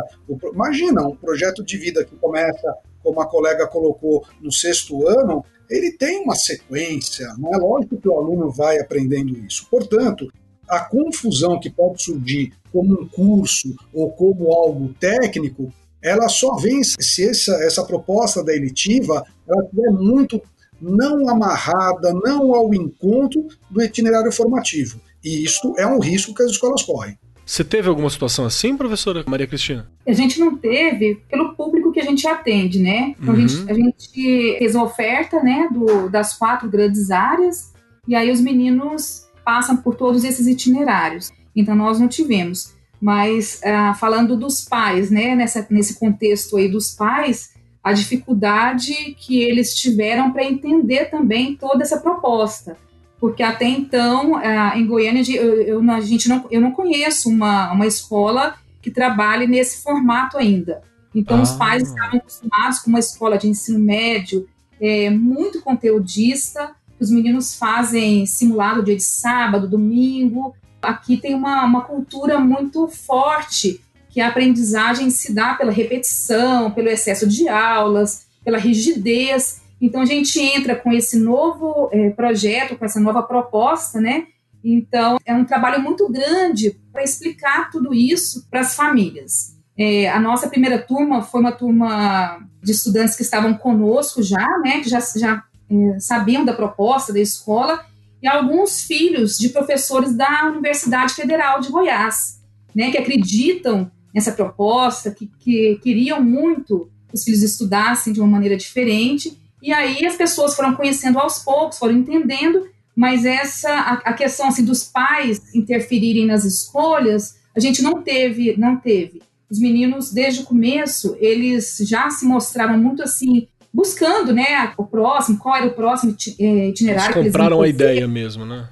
Imagina, um projeto de vida que começa, como a colega colocou, no sexto ano, ele tem uma sequência, não é lógico que o aluno vai aprendendo isso. Portanto, a confusão que pode surgir como um curso ou como algo técnico ela só vem se essa, essa proposta da elitiva ela estiver muito não amarrada, não ao encontro do itinerário formativo. E isso é um risco que as escolas correm. Você teve alguma situação assim, professora Maria Cristina? A gente não teve pelo público que a gente atende, né? Então uhum. a, gente, a, gente, fez uma oferta né, do, das quatro grandes áreas e aí os meninos passam por todos esses itinerários. Então nós não tivemos. Mas ah, falando dos pais, né, nessa, nesse contexto aí dos pais, a dificuldade que eles tiveram para entender também toda essa proposta. porque até então, em Goiânia, eu, eu, a gente não, eu não conheço uma, uma escola que trabalhe nesse formato ainda. Então, ah. os pais estavam acostumados com uma escola de ensino médio é, muito conteudista, os meninos fazem simulado dia de sábado, domingo. Aqui tem uma, uma cultura muito forte que a aprendizagem se dá pela repetição, pelo excesso de aulas, pela rigidez. Então a gente entra com esse novo é, projeto, com essa nova proposta, né? Então é um trabalho muito grande para explicar tudo isso para as famílias. É, a nossa primeira turma foi uma turma de estudantes que estavam conosco já, né? Que já, já é, sabiam da proposta da escola e alguns filhos de professores da Universidade Federal de Goiás, né? Que acreditam nessa proposta, que, que queriam muito que os filhos estudassem de uma maneira diferente. E aí as pessoas foram conhecendo aos poucos, foram entendendo, mas essa a, a questão assim dos pais interferirem nas escolhas, a gente não teve, não teve. Os meninos desde o começo, eles já se mostraram muito assim buscando, né, o próximo, qual era o próximo é, itinerário eles compraram a ideia mesmo, né?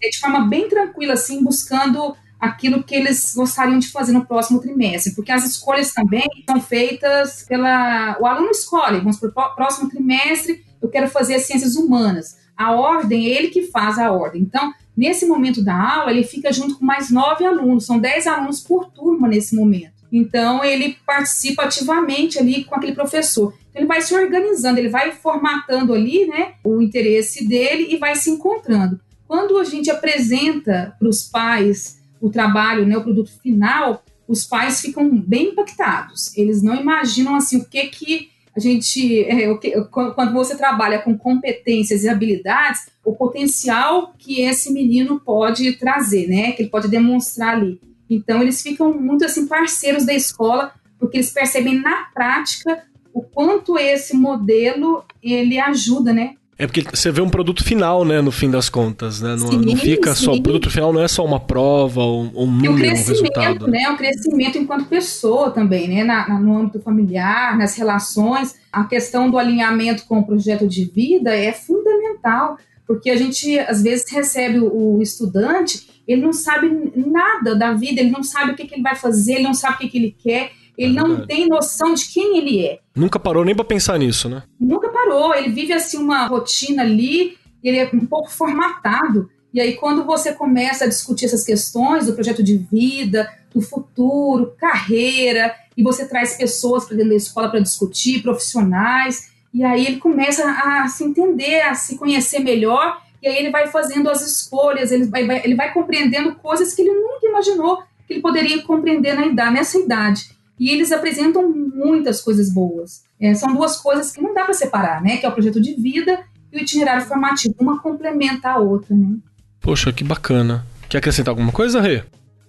De forma bem tranquila assim, buscando aquilo que eles gostariam de fazer no próximo trimestre, porque as escolhas também são feitas pela. O aluno escolhe, vamos para o próximo trimestre, eu quero fazer as ciências humanas. A ordem, é ele que faz a ordem. Então, nesse momento da aula, ele fica junto com mais nove alunos, são dez alunos por turma nesse momento. Então, ele participa ativamente ali com aquele professor. Então, ele vai se organizando, ele vai formatando ali né, o interesse dele e vai se encontrando. Quando a gente apresenta para os pais o trabalho, né, o produto final, os pais ficam bem impactados. Eles não imaginam assim o que que a gente, é, o que, quando você trabalha com competências e habilidades, o potencial que esse menino pode trazer, né, que ele pode demonstrar ali. Então eles ficam muito assim parceiros da escola porque eles percebem na prática o quanto esse modelo ele ajuda, né, é porque você vê um produto final, né, no fim das contas, né? Não, sim, não fica sim. só. O produto final não é só uma prova ou um número, um resultado. Né? O crescimento enquanto pessoa também, né? Na, na, no âmbito familiar, nas relações. A questão do alinhamento com o projeto de vida é fundamental, porque a gente às vezes recebe o, o estudante, ele não sabe nada da vida, ele não sabe o que, que ele vai fazer, ele não sabe o que, que ele quer ele é não tem noção de quem ele é. Nunca parou nem para pensar nisso, né? Nunca parou. Ele vive assim uma rotina ali, ele é um pouco formatado. E aí, quando você começa a discutir essas questões do projeto de vida, do futuro, carreira, e você traz pessoas para dentro da escola para discutir, profissionais, e aí ele começa a se entender, a se conhecer melhor, e aí ele vai fazendo as escolhas, ele vai, vai ele vai compreendendo coisas que ele nunca imaginou que ele poderia compreender na idade, nessa idade e eles apresentam muitas coisas boas. É, são duas coisas que não dá para separar, né? Que é o projeto de vida e o itinerário formativo. Uma complementa a outra, né? Poxa, que bacana. Quer acrescentar alguma coisa, Rê?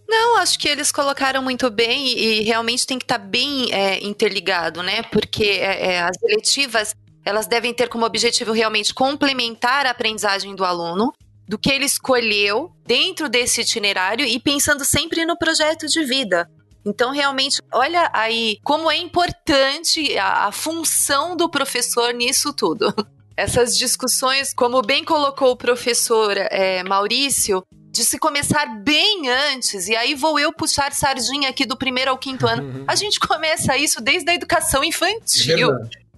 Não, acho que eles colocaram muito bem e, e realmente tem que estar tá bem é, interligado, né? Porque é, é, as eletivas elas devem ter como objetivo realmente complementar a aprendizagem do aluno, do que ele escolheu dentro desse itinerário e pensando sempre no projeto de vida. Então, realmente, olha aí como é importante a, a função do professor nisso tudo. Essas discussões, como bem colocou o professor é, Maurício, de se começar bem antes, e aí vou eu puxar sardinha aqui do primeiro ao quinto ano. Uhum. A gente começa isso desde a educação infantil.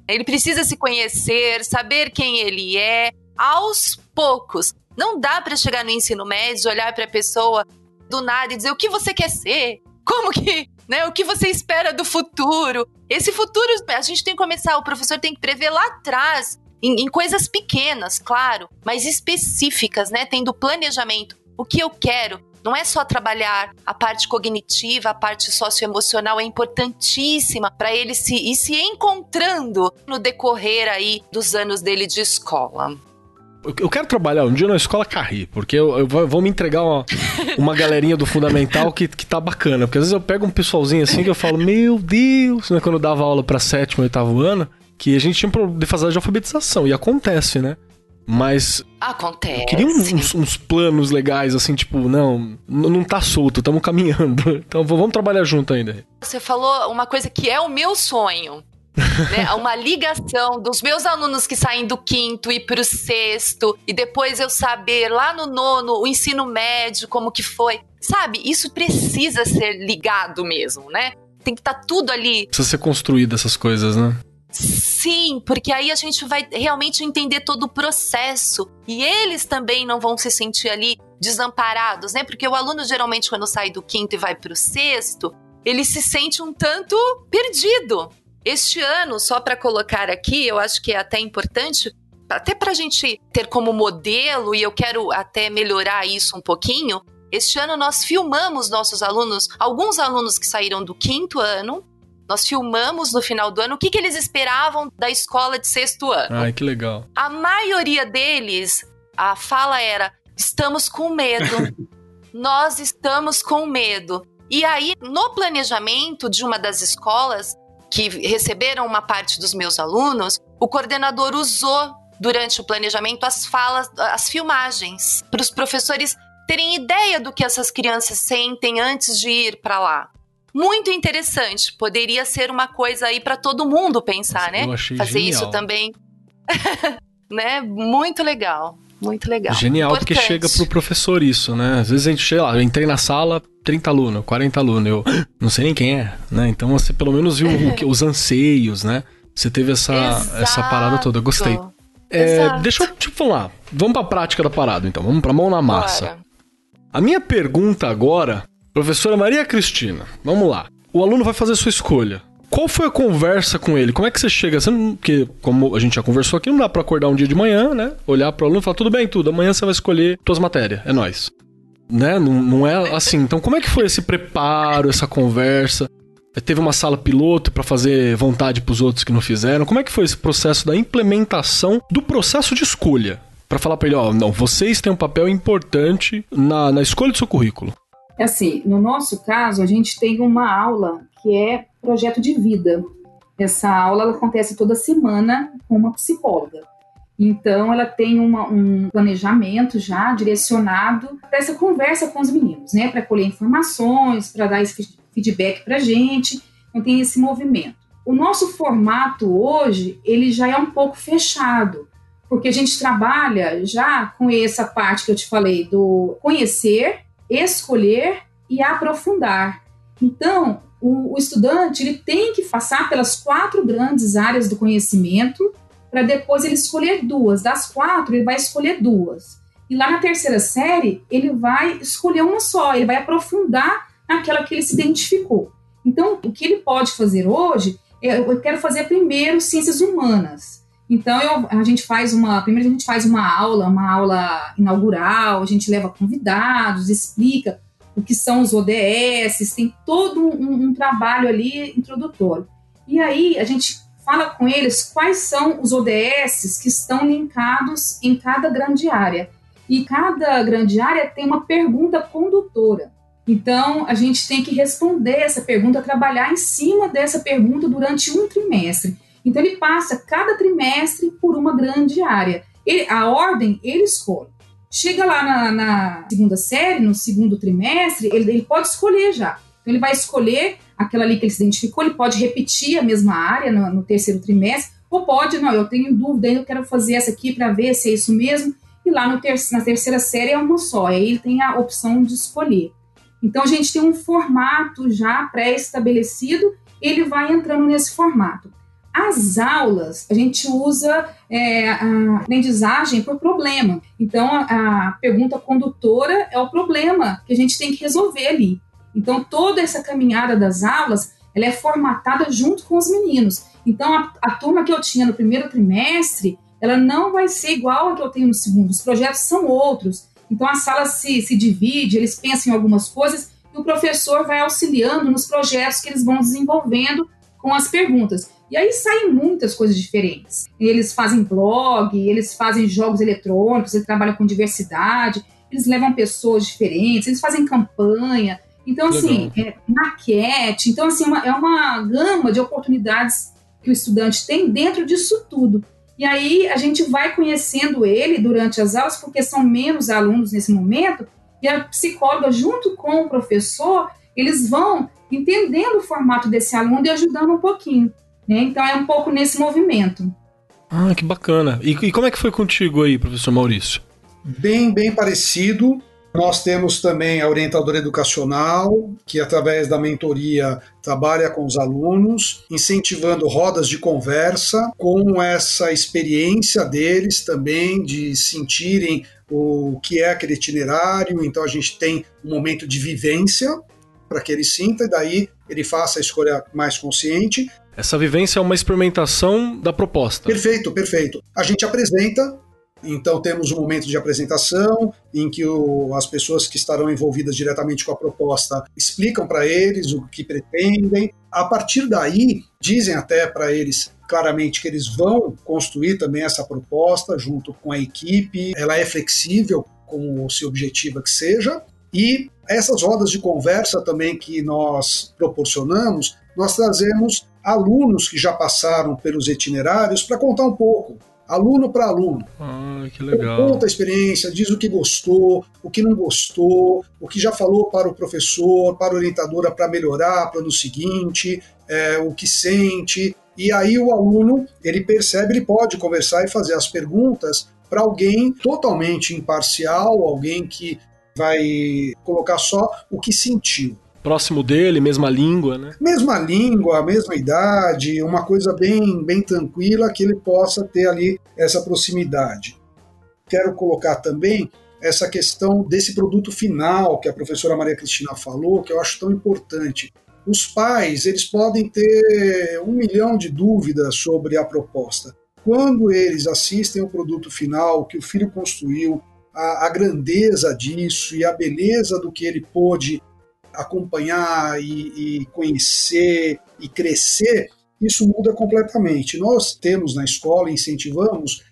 Ele precisa se conhecer, saber quem ele é, aos poucos. Não dá para chegar no ensino médio, olhar para a pessoa do nada e dizer o que você quer ser, como que, né? O que você espera do futuro? Esse futuro, a gente tem que começar, o professor tem que prever lá atrás, em, em coisas pequenas, claro, mas específicas, né? Tendo planejamento. O que eu quero? Não é só trabalhar a parte cognitiva, a parte socioemocional é importantíssima para ele se ir se encontrando no decorrer aí dos anos dele de escola eu quero trabalhar um dia na escola Carri, porque eu, eu vou me entregar uma, uma galerinha do fundamental que, que tá bacana. Porque às vezes eu pego um pessoalzinho assim que eu falo, meu Deus, né? Quando eu dava aula pra sétimo oitavo ano, que a gente tinha um defasagem de alfabetização. E acontece, né? Mas. Acontece. Eu queria uns, uns, planos legais, assim, tipo, não, não tá solto, estamos caminhando. Então vamos trabalhar junto ainda. Você falou uma coisa que é o meu sonho. né? Uma ligação dos meus alunos que saem do quinto e para o sexto, e depois eu saber lá no nono o ensino médio, como que foi. Sabe, isso precisa ser ligado mesmo, né? Tem que estar tá tudo ali. Precisa ser construído essas coisas, né? Sim, porque aí a gente vai realmente entender todo o processo. E eles também não vão se sentir ali desamparados, né? Porque o aluno geralmente, quando sai do quinto e vai para o sexto, ele se sente um tanto perdido. Este ano, só para colocar aqui, eu acho que é até importante, até para a gente ter como modelo, e eu quero até melhorar isso um pouquinho. Este ano nós filmamos nossos alunos, alguns alunos que saíram do quinto ano, nós filmamos no final do ano o que, que eles esperavam da escola de sexto ano. Ai, que legal. A maioria deles, a fala era: estamos com medo. Nós estamos com medo. E aí, no planejamento de uma das escolas que receberam uma parte dos meus alunos, o coordenador usou durante o planejamento as falas, as filmagens, para os professores terem ideia do que essas crianças sentem antes de ir para lá. Muito interessante, poderia ser uma coisa aí para todo mundo pensar, né? Eu achei Fazer genial. isso também. né? Muito legal. Muito legal. Genial, Importante. porque chega pro professor isso, né? Às vezes a gente chega lá, eu entrei na sala, 30 alunos, 40 alunos, eu não sei nem quem é, né? Então você pelo menos viu o, os anseios, né? Você teve essa, essa parada toda, eu gostei. É, deixa eu, tipo, vamos lá. Vamos pra prática da parada, então. Vamos pra mão na massa. Bora. A minha pergunta agora, professora Maria Cristina, vamos lá. O aluno vai fazer sua escolha. Qual foi a conversa com ele? Como é que você chega? Você não, porque, como a gente já conversou aqui, não dá pra acordar um dia de manhã, né? Olhar pro aluno e falar, tudo bem, tudo, amanhã você vai escolher tuas matérias, é nóis. Né? Não, não é assim. Então, como é que foi esse preparo, essa conversa? Teve uma sala piloto pra fazer vontade pros outros que não fizeram? Como é que foi esse processo da implementação do processo de escolha? Pra falar pra ele, ó, não, vocês têm um papel importante na, na escolha do seu currículo. É assim, no nosso caso, a gente tem uma aula que é projeto de vida. Essa aula acontece toda semana com uma psicóloga. Então, ela tem uma, um planejamento já direcionado para essa conversa com os meninos, né? Para colher informações, para dar esse feedback para a gente. Então, tem esse movimento. O nosso formato hoje, ele já é um pouco fechado, porque a gente trabalha já com essa parte que eu te falei do conhecer, escolher e aprofundar. Então, o, o, estudante ele tem que passar pelas quatro grandes áreas do conhecimento para depois ele escolher duas. Das quatro, ele vai escolher duas. E lá na terceira série, ele vai escolher uma só, ele vai aprofundar naquela que ele se identificou. Então, o que ele pode fazer hoje, eu quero fazer primeiro ciências humanas. Então, eu, a gente faz uma. Primeiro, a gente faz uma aula, uma aula inaugural, a gente leva convidados, explica o que são os ODS, tem todo um, um, trabalho ali introdutório. E aí a gente fala com eles quais são os ODS que estão linkados em cada grande área. E cada grande área tem uma pergunta condutora. Então a gente tem que responder essa pergunta, trabalhar em cima dessa pergunta durante um trimestre. Então ele passa cada trimestre por uma grande área. Ele, a ordem ele escolhe. Chega lá na, na, segunda série, no segundo trimestre, ele, ele, pode escolher já. Então, ele vai escolher aquela ali que ele se identificou, ele pode repetir a mesma área no, no terceiro trimestre, ou pode, não, eu tenho dúvida, eu quero fazer essa aqui para ver se é isso mesmo, e lá no ter na terceira série é uma só, aí ele tem a opção de escolher. Então, a gente tem um formato já pré-estabelecido, ele vai entrando nesse formato. As aulas, a gente usa é, a aprendizagem por problema. Então, a, a, pergunta condutora é o problema que a gente tem que resolver ali. Então, toda essa caminhada das aulas, ela é formatada junto com os meninos. Então, a, a turma que eu tinha no primeiro trimestre, ela não vai ser igual a que eu tenho no segundo. Os projetos são outros. Então, a sala se, se divide, eles pensam em algumas coisas e o professor vai auxiliando nos projetos que eles vão desenvolvendo com as perguntas. E aí saem muitas coisas diferentes. Eles fazem blog, eles fazem jogos eletrônicos, eles trabalham com diversidade, eles levam pessoas diferentes, eles fazem campanha. Então, assim, é, maquete. Então, assim, uma, é uma gama de oportunidades que o estudante tem dentro disso tudo. E aí a gente vai conhecendo ele durante as aulas, porque são menos alunos nesse momento, e a psicóloga, junto com o professor, eles vão entendendo o formato desse aluno e ajudando um pouquinho. Né? Então é um pouco nesse movimento. Ah, que bacana. E, e como é que foi contigo aí, professor Maurício? Bem, bem parecido. Nós temos também a orientadora educacional, que através da mentoria trabalha com os alunos, incentivando rodas de conversa, com essa experiência deles também de sentirem o que é aquele itinerário. Então a gente tem um momento de vivência para que ele sinta e daí ele faça a escolha mais consciente. Essa vivência é uma experimentação da proposta. Perfeito, perfeito. A gente apresenta então, temos um momento de apresentação em que o, as pessoas que estarão envolvidas diretamente com a proposta explicam para eles o que pretendem. A partir daí, dizem até para eles claramente que eles vão construir também essa proposta junto com a equipe. Ela é flexível, como se objetiva que seja. E essas rodas de conversa também que nós proporcionamos, nós trazemos alunos que já passaram pelos itinerários para contar um pouco aluno para aluno. Ah, que legal. Conta a experiência, diz o que gostou, o que não gostou, o que já falou para o professor, para a orientadora para melhorar para no seguinte, é, o que sente. E aí o aluno, ele percebe, ele pode conversar e fazer as perguntas para alguém totalmente imparcial, alguém que vai colocar só o que sentiu próximo dele, mesma língua, né? Mesma língua, mesma idade, uma coisa bem, bem tranquila que ele possa ter ali essa proximidade. Quero colocar também essa questão desse produto final que a professora Maria Cristina falou, que eu acho tão importante. Os pais, eles podem ter um milhão de dúvidas sobre a proposta. Quando eles assistem o produto final que o filho construiu, a, a grandeza disso e a beleza do que ele pôde acompanhar e, e conhecer e crescer, isso muda completamente. Nós temos na escola, incentivamos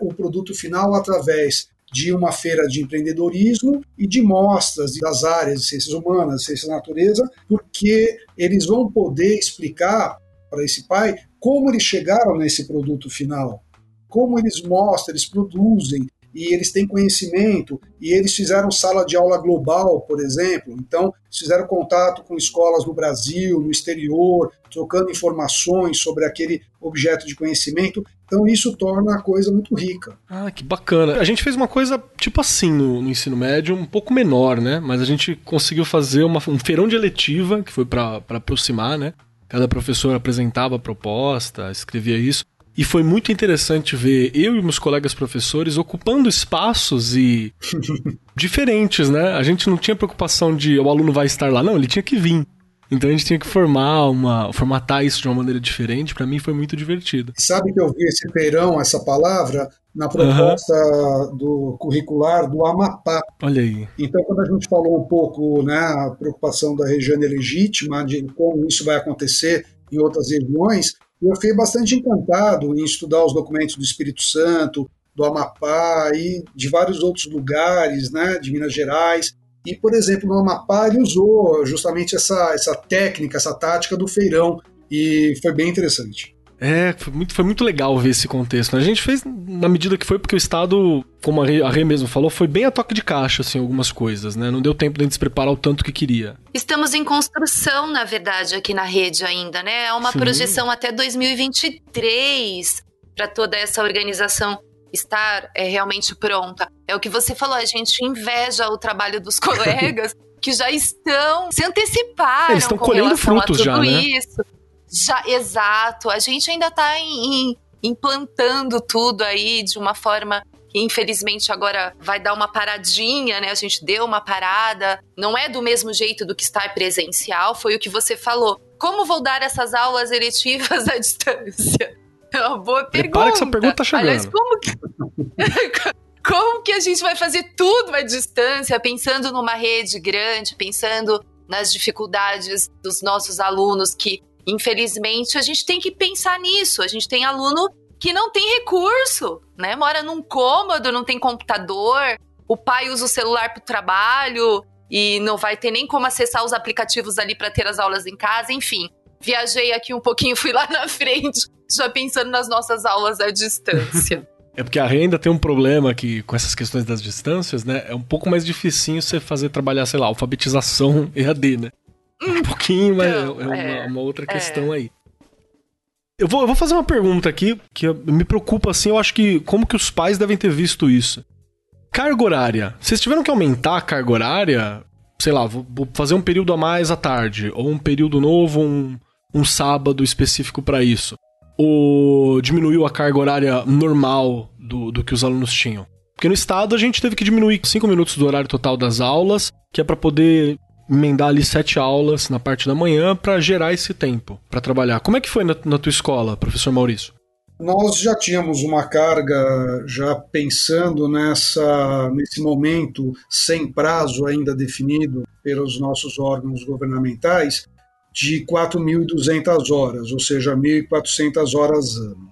o produto final através de uma feira de empreendedorismo e de mostras das áreas de ciências humanas, ciências da natureza, porque eles vão poder explicar para esse pai como eles chegaram nesse produto final, como eles mostram, eles produzem, e eles têm conhecimento e eles fizeram sala de aula global, por exemplo. Então, fizeram contato com escolas no Brasil, no exterior, trocando informações sobre aquele objeto de conhecimento. Então, isso torna a coisa muito rica. Ah, que bacana. A gente fez uma coisa tipo assim no, no ensino médio, um pouco menor, né? Mas a gente conseguiu fazer uma, um feirão de eletiva, que foi para aproximar, né? Cada professor apresentava a proposta, escrevia isso. E foi muito interessante ver eu e meus colegas professores ocupando espaços e diferentes, né? A gente não tinha preocupação de o aluno vai estar lá, não, ele tinha que vir. Então a gente tinha que formar uma, formatar isso de uma maneira diferente. Para mim foi muito divertido. Sabe que eu vi esse feirão, essa palavra, na proposta uhum. do curricular do Amapá. Olha aí. Então, quando a gente falou um pouco, né, a preocupação da região legítima, de como isso vai acontecer em outras regiões, eu fiquei bastante encantado em estudar os documentos do Espírito Santo, do Amapá e de vários outros lugares, né, de Minas Gerais. E, por exemplo, no Amapá ele usou justamente essa, essa técnica, essa tática do feirão, e foi bem interessante. É, foi muito, foi muito legal ver esse contexto. Né? A gente fez na medida que foi, porque o Estado, como a Rê, a Rê mesmo falou, foi bem a toque de caixa, assim, algumas coisas, né? Não deu tempo de a gente se preparar o tanto que queria. Estamos em construção, na verdade, aqui na rede ainda, né? É uma Sim. projeção até 2023 para toda essa organização estar é, realmente pronta. É o que você falou, a gente inveja o trabalho dos colegas que já estão se anteciparam. Eles estão colhendo frutos já, né? Isso. Já, exato. A gente ainda está implantando tudo aí de uma forma que infelizmente agora vai dar uma paradinha, né? A gente deu uma parada. Não é do mesmo jeito do que estar presencial, foi o que você falou. Como vou dar essas aulas eletivas à distância? É uma boa pergunta. Prepara que essa pergunta tá chegando. Aliás, como que... como que a gente vai fazer tudo à distância, pensando numa rede grande, pensando nas dificuldades dos nossos alunos que Infelizmente, a gente tem que pensar nisso. A gente tem aluno que não tem recurso, né? Mora num cômodo, não tem computador, o pai usa o celular para o trabalho e não vai ter nem como acessar os aplicativos ali para ter as aulas em casa, enfim. Viajei aqui um pouquinho, fui lá na frente, já pensando nas nossas aulas à distância. É porque a renda tem um problema que, com essas questões das distâncias, né? É um pouco mais dificinho você fazer trabalhar, sei lá, alfabetização EAD, né? Um pouquinho, mas então, é, uma, é, uma, outra questão é. aí. Eu vou, eu vou fazer uma pergunta aqui que me preocupa assim, eu acho que como que os pais devem ter visto isso. Carga horária. Vocês tiveram que aumentar a carga horária? Sei lá, vou, vou fazer um período a mais à tarde, ou um período novo, um, um sábado específico para isso. Ou diminuiu a carga horária normal do, do que os alunos tinham? Porque no estado a gente teve que diminuir 5 minutos do horário total das aulas, que é para poder emendar ali sete aulas na parte da manhã para gerar esse tempo para trabalhar. Como é que foi na, na tua escola, professor Maurício? Nós já tínhamos uma carga, já pensando nessa, nesse momento sem prazo ainda definido pelos nossos órgãos governamentais, de 4.200 horas, ou seja, 1.400 horas ano.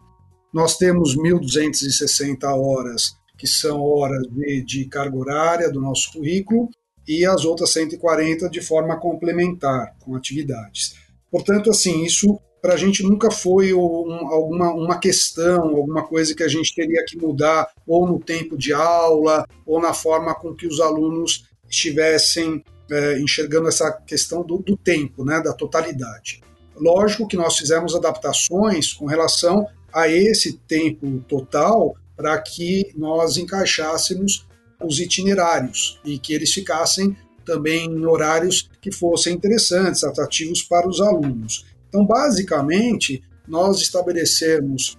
Nós temos 1.260 horas que são horas de, de carga horária do nosso currículo, e as outras 140 de forma complementar, com atividades. Portanto, assim, isso para a gente nunca foi um, alguma uma questão, alguma coisa que a gente teria que mudar ou no tempo de aula ou na forma com que os alunos estivessem é, enxergando essa questão do, do tempo, né, da totalidade. Lógico que nós fizemos adaptações com relação a esse tempo total para que nós encaixássemos os itinerários e que eles ficassem também em horários que fossem interessantes, atrativos para os alunos. Então, basicamente, nós estabelecemos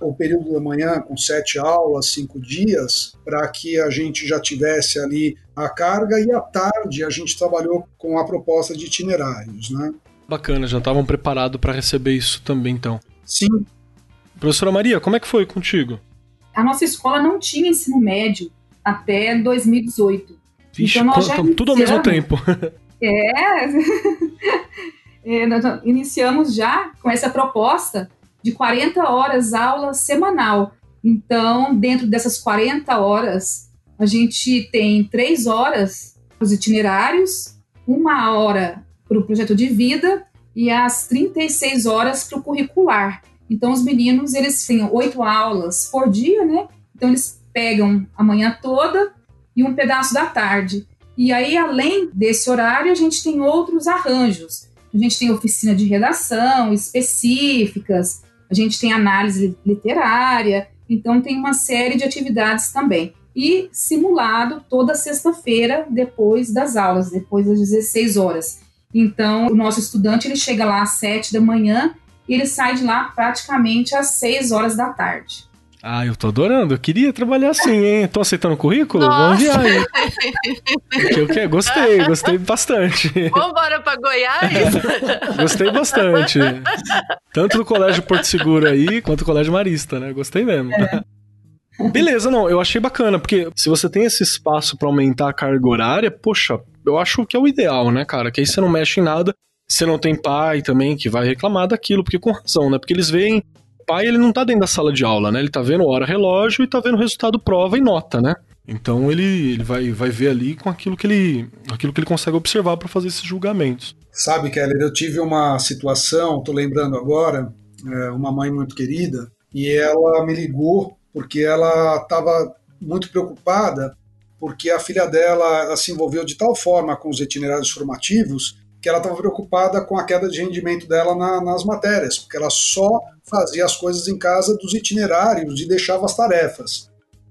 o período da manhã com sete aulas, cinco dias, para que a gente já tivesse ali a carga e à tarde a gente trabalhou com a proposta de itinerários, né? Bacana, já estavam preparados para receber isso também, então. Sim. Professora Maria, como é que foi contigo? a nossa escola não tinha ensino médio até 2018. Vixe, então nós já tudo ao mesmo tempo. É, é, nós iniciamos já com essa proposta de 40 horas aula semanal. Então, dentro dessas 40 horas, a gente tem três horas para os itinerários, uma hora para o projeto de vida e as 36 horas para o curricular. Então, os meninos, eles têm oito aulas por dia, né? Então, eles pegam a manhã toda e um pedaço da tarde. E aí, além desse horário, a gente tem outros arranjos. A gente tem oficina de redação específicas, a gente tem análise literária, então tem uma série de atividades também. E simulado toda sexta-feira, depois das aulas, depois das 16 horas. Então, o nosso estudante ele chega lá às 7 da manhã e ele sai de lá praticamente às 6 horas da tarde. Ah, eu tô adorando. Eu queria trabalhar assim, hein? Tô aceitando o currículo? Nossa. Vamos enviar aí. Porque eu quero, gostei, gostei bastante. Vambora pra Goiás? gostei bastante. Tanto do Colégio Porto Seguro aí, quanto do Colégio Marista, né? Gostei mesmo. É. Beleza, não, eu achei bacana, porque se você tem esse espaço para aumentar a carga horária, poxa, eu acho que é o ideal, né, cara? Que aí você não mexe em nada você não tem pai também que vai reclamar daquilo, porque com razão, né? Porque eles veem. Pai ele não tá dentro da sala de aula, né? Ele tá vendo hora relógio e tá vendo resultado prova e nota, né? Então ele, ele vai, vai ver ali com aquilo que ele, aquilo que ele consegue observar para fazer esses julgamentos. Sabe, Keller, eu tive uma situação, tô lembrando agora, é, uma mãe muito querida, e ela me ligou porque ela estava muito preocupada porque a filha dela se envolveu de tal forma com os itinerários formativos que ela estava preocupada com a queda de rendimento dela na, nas matérias, porque ela só fazia as coisas em casa dos itinerários e deixava as tarefas.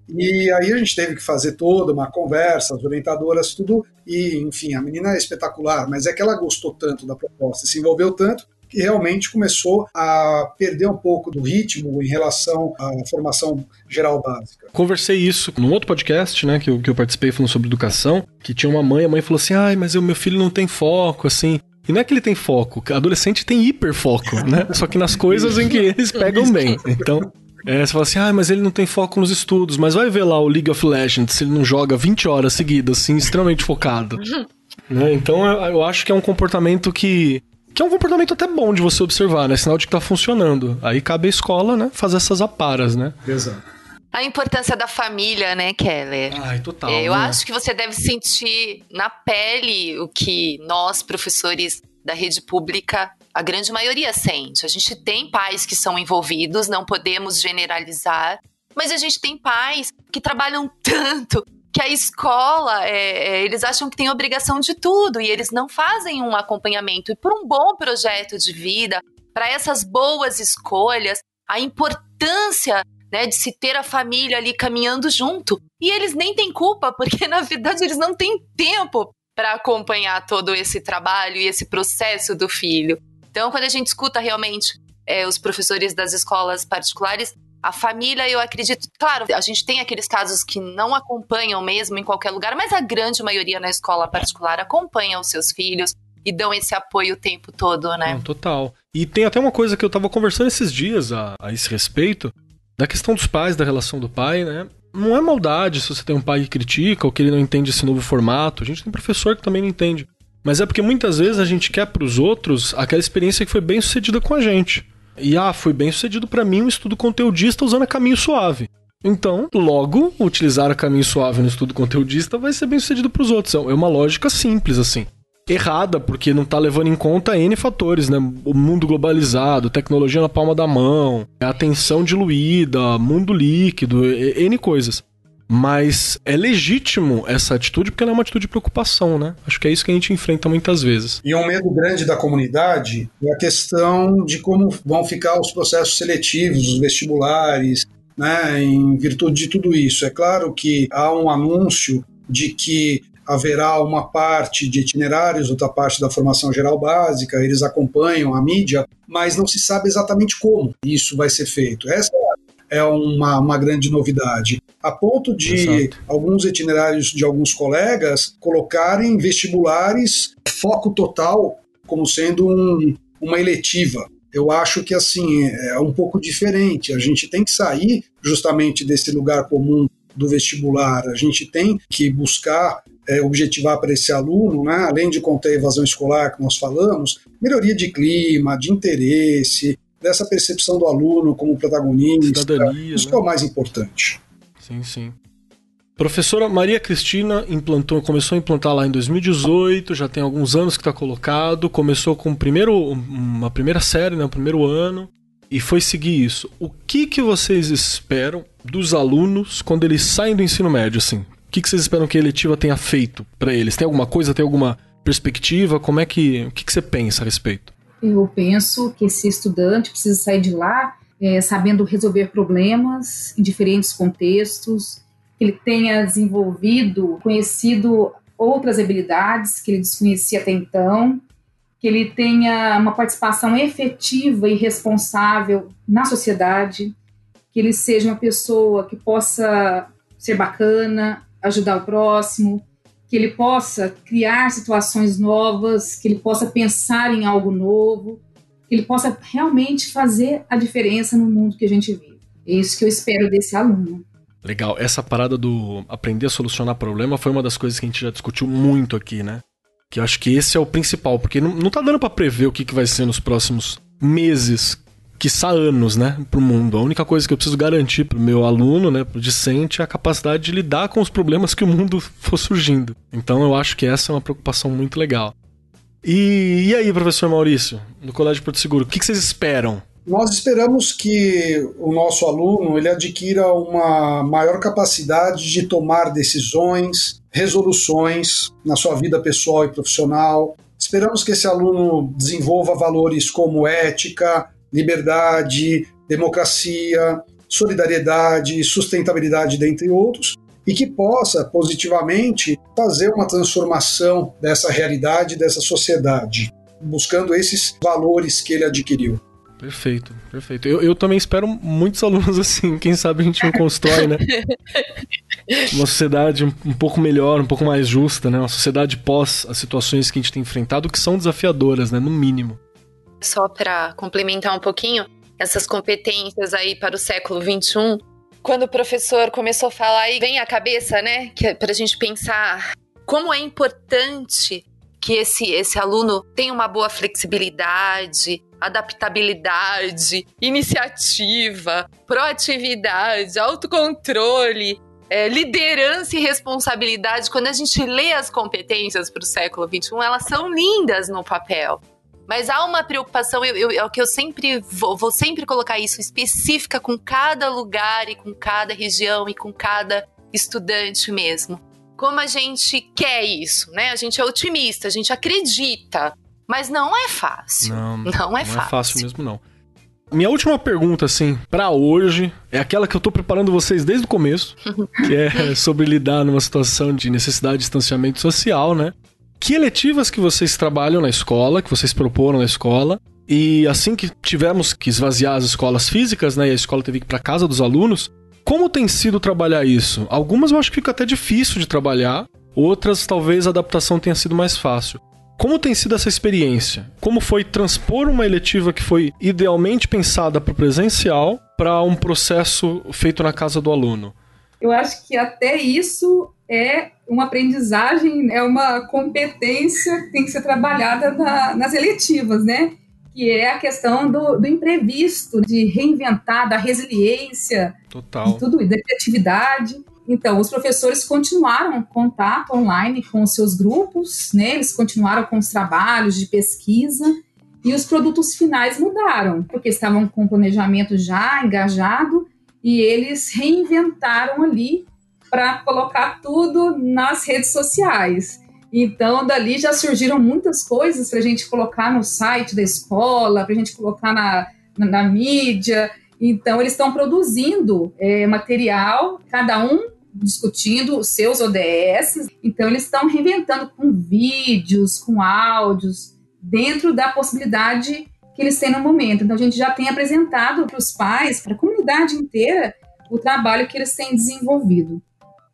E aí a gente teve que fazer toda uma conversa, as orientadoras, tudo, e enfim, a menina é espetacular, mas é que ela gostou tanto da proposta, se envolveu tanto, que realmente começou a perder um pouco do ritmo em relação à formação geral básica. Conversei isso num outro podcast, né, que eu, que eu participei falando sobre educação, que tinha uma mãe, a mãe falou assim, ai, mas o meu filho não tem foco, assim, e não é que ele tem foco, adolescente tem hiperfoco, né? Só que nas coisas em que eles pegam bem. Então, é, você fala assim, ah, mas ele não tem foco nos estudos, mas vai ver lá o League of Legends, se ele não joga 20 horas seguidas, assim, extremamente focado. né? Então eu, eu, acho que é um comportamento que que é um comportamento até bom de você observar, né? Sinal de que tá funcionando. Aí cabe a escola, né? Fazer essas aparas, né? Exato. A importância da família, né, Keller? Ai, total. Eu né? acho que você deve sentir na pele o que nós, professores da rede pública, a grande maioria sente. A gente tem pais que são envolvidos, não podemos generalizar, mas a gente tem pais que trabalham tanto que a escola, é, é, eles acham que tem obrigação de tudo e eles não fazem um acompanhamento. E por um bom projeto de vida, para essas boas escolhas, a importância né, de se ter a família ali caminhando junto. E eles nem têm culpa, porque na verdade eles não têm tempo para acompanhar todo esse trabalho e esse processo do filho. Então, quando a gente escuta realmente é, os professores das escolas particulares, a família, eu acredito, claro, a gente tem aqueles casos que não acompanham mesmo em qualquer lugar, mas a grande maioria na escola particular acompanha os seus filhos e dão esse apoio o tempo todo, né? Não, total. E tem até uma coisa que eu tava conversando esses dias a, a esse respeito, da questão dos pais, da relação do pai, né? Não é maldade se você tem um pai que critica ou que ele não entende esse novo formato. A gente tem professor que também não entende. Mas é porque muitas vezes a gente quer para os outros aquela experiência que foi bem sucedida com a gente. E ah, foi bem sucedido para mim um estudo conteudista usando a caminho suave. Então, logo, utilizar a caminho suave no estudo conteudista vai ser bem sucedido para os outros. É uma lógica simples assim. Errada, porque não está levando em conta N fatores, né? O mundo globalizado, tecnologia na palma da mão, atenção diluída, mundo líquido, N coisas. Mas é legítimo essa atitude porque ela é uma atitude de preocupação, né? Acho que é isso que a gente enfrenta muitas vezes. E um medo grande da comunidade é a questão de como vão ficar os processos seletivos, os vestibulares, né, em virtude de tudo isso. É claro que há um anúncio de que haverá uma parte de itinerários, outra parte da formação geral básica, eles acompanham a mídia, mas não se sabe exatamente como isso vai ser feito. Essa é uma, uma grande novidade. A ponto de Exato. alguns itinerários de alguns colegas colocarem vestibulares foco total como sendo um, uma eletiva. Eu acho que assim é um pouco diferente. A gente tem que sair justamente desse lugar comum do vestibular. A gente tem que buscar é, objetivar para esse aluno, né, além de conter a evasão escolar que nós falamos, melhoria de clima, de interesse, dessa percepção do aluno como protagonista. Cidadania, isso né? é o mais importante. Sim, sim. Professora Maria Cristina implantou, começou a implantar lá em 2018, já tem alguns anos que está colocado, começou com primeiro, uma primeira série, né, o primeiro ano, e foi seguir isso. O que, que vocês esperam dos alunos quando eles saem do ensino médio, assim? O que, que vocês esperam que a eletiva tenha feito para eles? Tem alguma coisa, tem alguma perspectiva? Como é que, o que, que você pensa a respeito? Eu penso que esse estudante precisa sair de lá é, sabendo resolver problemas em diferentes contextos, que ele tenha desenvolvido, conhecido outras habilidades que ele desconhecia até então, que ele tenha uma participação efetiva e responsável na sociedade, que ele seja uma pessoa que possa ser bacana, ajudar o próximo, que ele possa criar situações novas, que ele possa pensar em algo novo, que ele possa realmente fazer a diferença no mundo que a gente vive. É isso que eu espero desse aluno. Legal. Essa parada do aprender a solucionar problema foi uma das coisas que a gente já discutiu muito aqui, né? Que eu acho que esse é o principal, porque não, não tá dando para prever o que, que vai ser nos próximos meses, quiçá anos, né, pro mundo. A única coisa que eu preciso garantir pro meu aluno, né, pro discente, é a capacidade de lidar com os problemas que o mundo for surgindo. Então eu acho que essa é uma preocupação muito legal. E, e aí, professor Maurício, do Colégio Porto Seguro, o que, que vocês esperam nós esperamos que o nosso aluno ele adquira uma maior capacidade de tomar decisões, resoluções na sua vida pessoal e profissional. Esperamos que esse aluno desenvolva valores como ética, liberdade, democracia, solidariedade, sustentabilidade, dentre outros, e que possa positivamente fazer uma transformação dessa realidade, dessa sociedade, buscando esses valores que ele adquiriu. Perfeito, perfeito. Eu, eu também espero muitos alunos assim. Quem sabe a gente não constrói, né? Uma sociedade um, um pouco melhor, um pouco mais justa, né? Uma sociedade pós as situações que a gente tem enfrentado, que são desafiadoras, né? No mínimo. Só para complementar um pouquinho, essas competências aí para o século XXI, quando o professor começou a falar, e vem à cabeça, né, que é para a gente pensar como é importante que esse, esse aluno tenha uma boa flexibilidade, adaptabilidade, iniciativa, proatividade, autocontrole, é, liderança e responsabilidade. Quando a gente lê as competências para o século XXI, elas são lindas no papel. Mas há uma preocupação, eu, eu, é o que eu sempre vou, vou sempre colocar isso, específica com cada lugar e com cada região e com cada estudante mesmo. Como a gente quer isso, né? A gente é otimista, a gente acredita Mas não é fácil. Não, não é não fácil. Não é fácil mesmo, não. Minha última pergunta, assim, para hoje, é aquela que eu tô preparando vocês desde o começo, que é sobre lidar numa situação de necessidade de distanciamento social, né? Que eletivas que vocês trabalham na escola, que vocês proporam na escola, e assim que tivemos que esvaziar as escolas físicas, né, e a escola teve que ir para casa dos alunos, como tem sido trabalhar isso? Algumas eu acho que fica até difícil de trabalhar, outras talvez a adaptação tenha sido mais fácil. Como tem sido essa experiência? Como foi transpor uma eletiva que foi idealmente pensada para o presencial para um processo feito na casa do aluno? Eu acho que até isso é uma aprendizagem, é uma competência que tem que ser trabalhada na, nas eletivas, né? Que é a questão do, do imprevisto, de reinventar, da resiliência, Total. de tudo, da criatividade. Então, os professores continuaram contato online com os seus grupos, né? Eles continuaram com os trabalhos de pesquisa e os produtos finais mudaram, porque estavam com o planejamento já engajado e eles reinventaram ali para colocar tudo nas redes sociais. Então, dali já surgiram muitas coisas para a gente colocar no site da escola, para a gente colocar na, na, na mídia. Então, eles estão produzindo é, material, cada um discutindo os seus ODS. Então, eles estão reinventando com vídeos, com áudios, dentro da possibilidade que eles têm no momento. Então, a gente já tem apresentado para os pais, para a comunidade inteira, o trabalho que eles têm desenvolvido.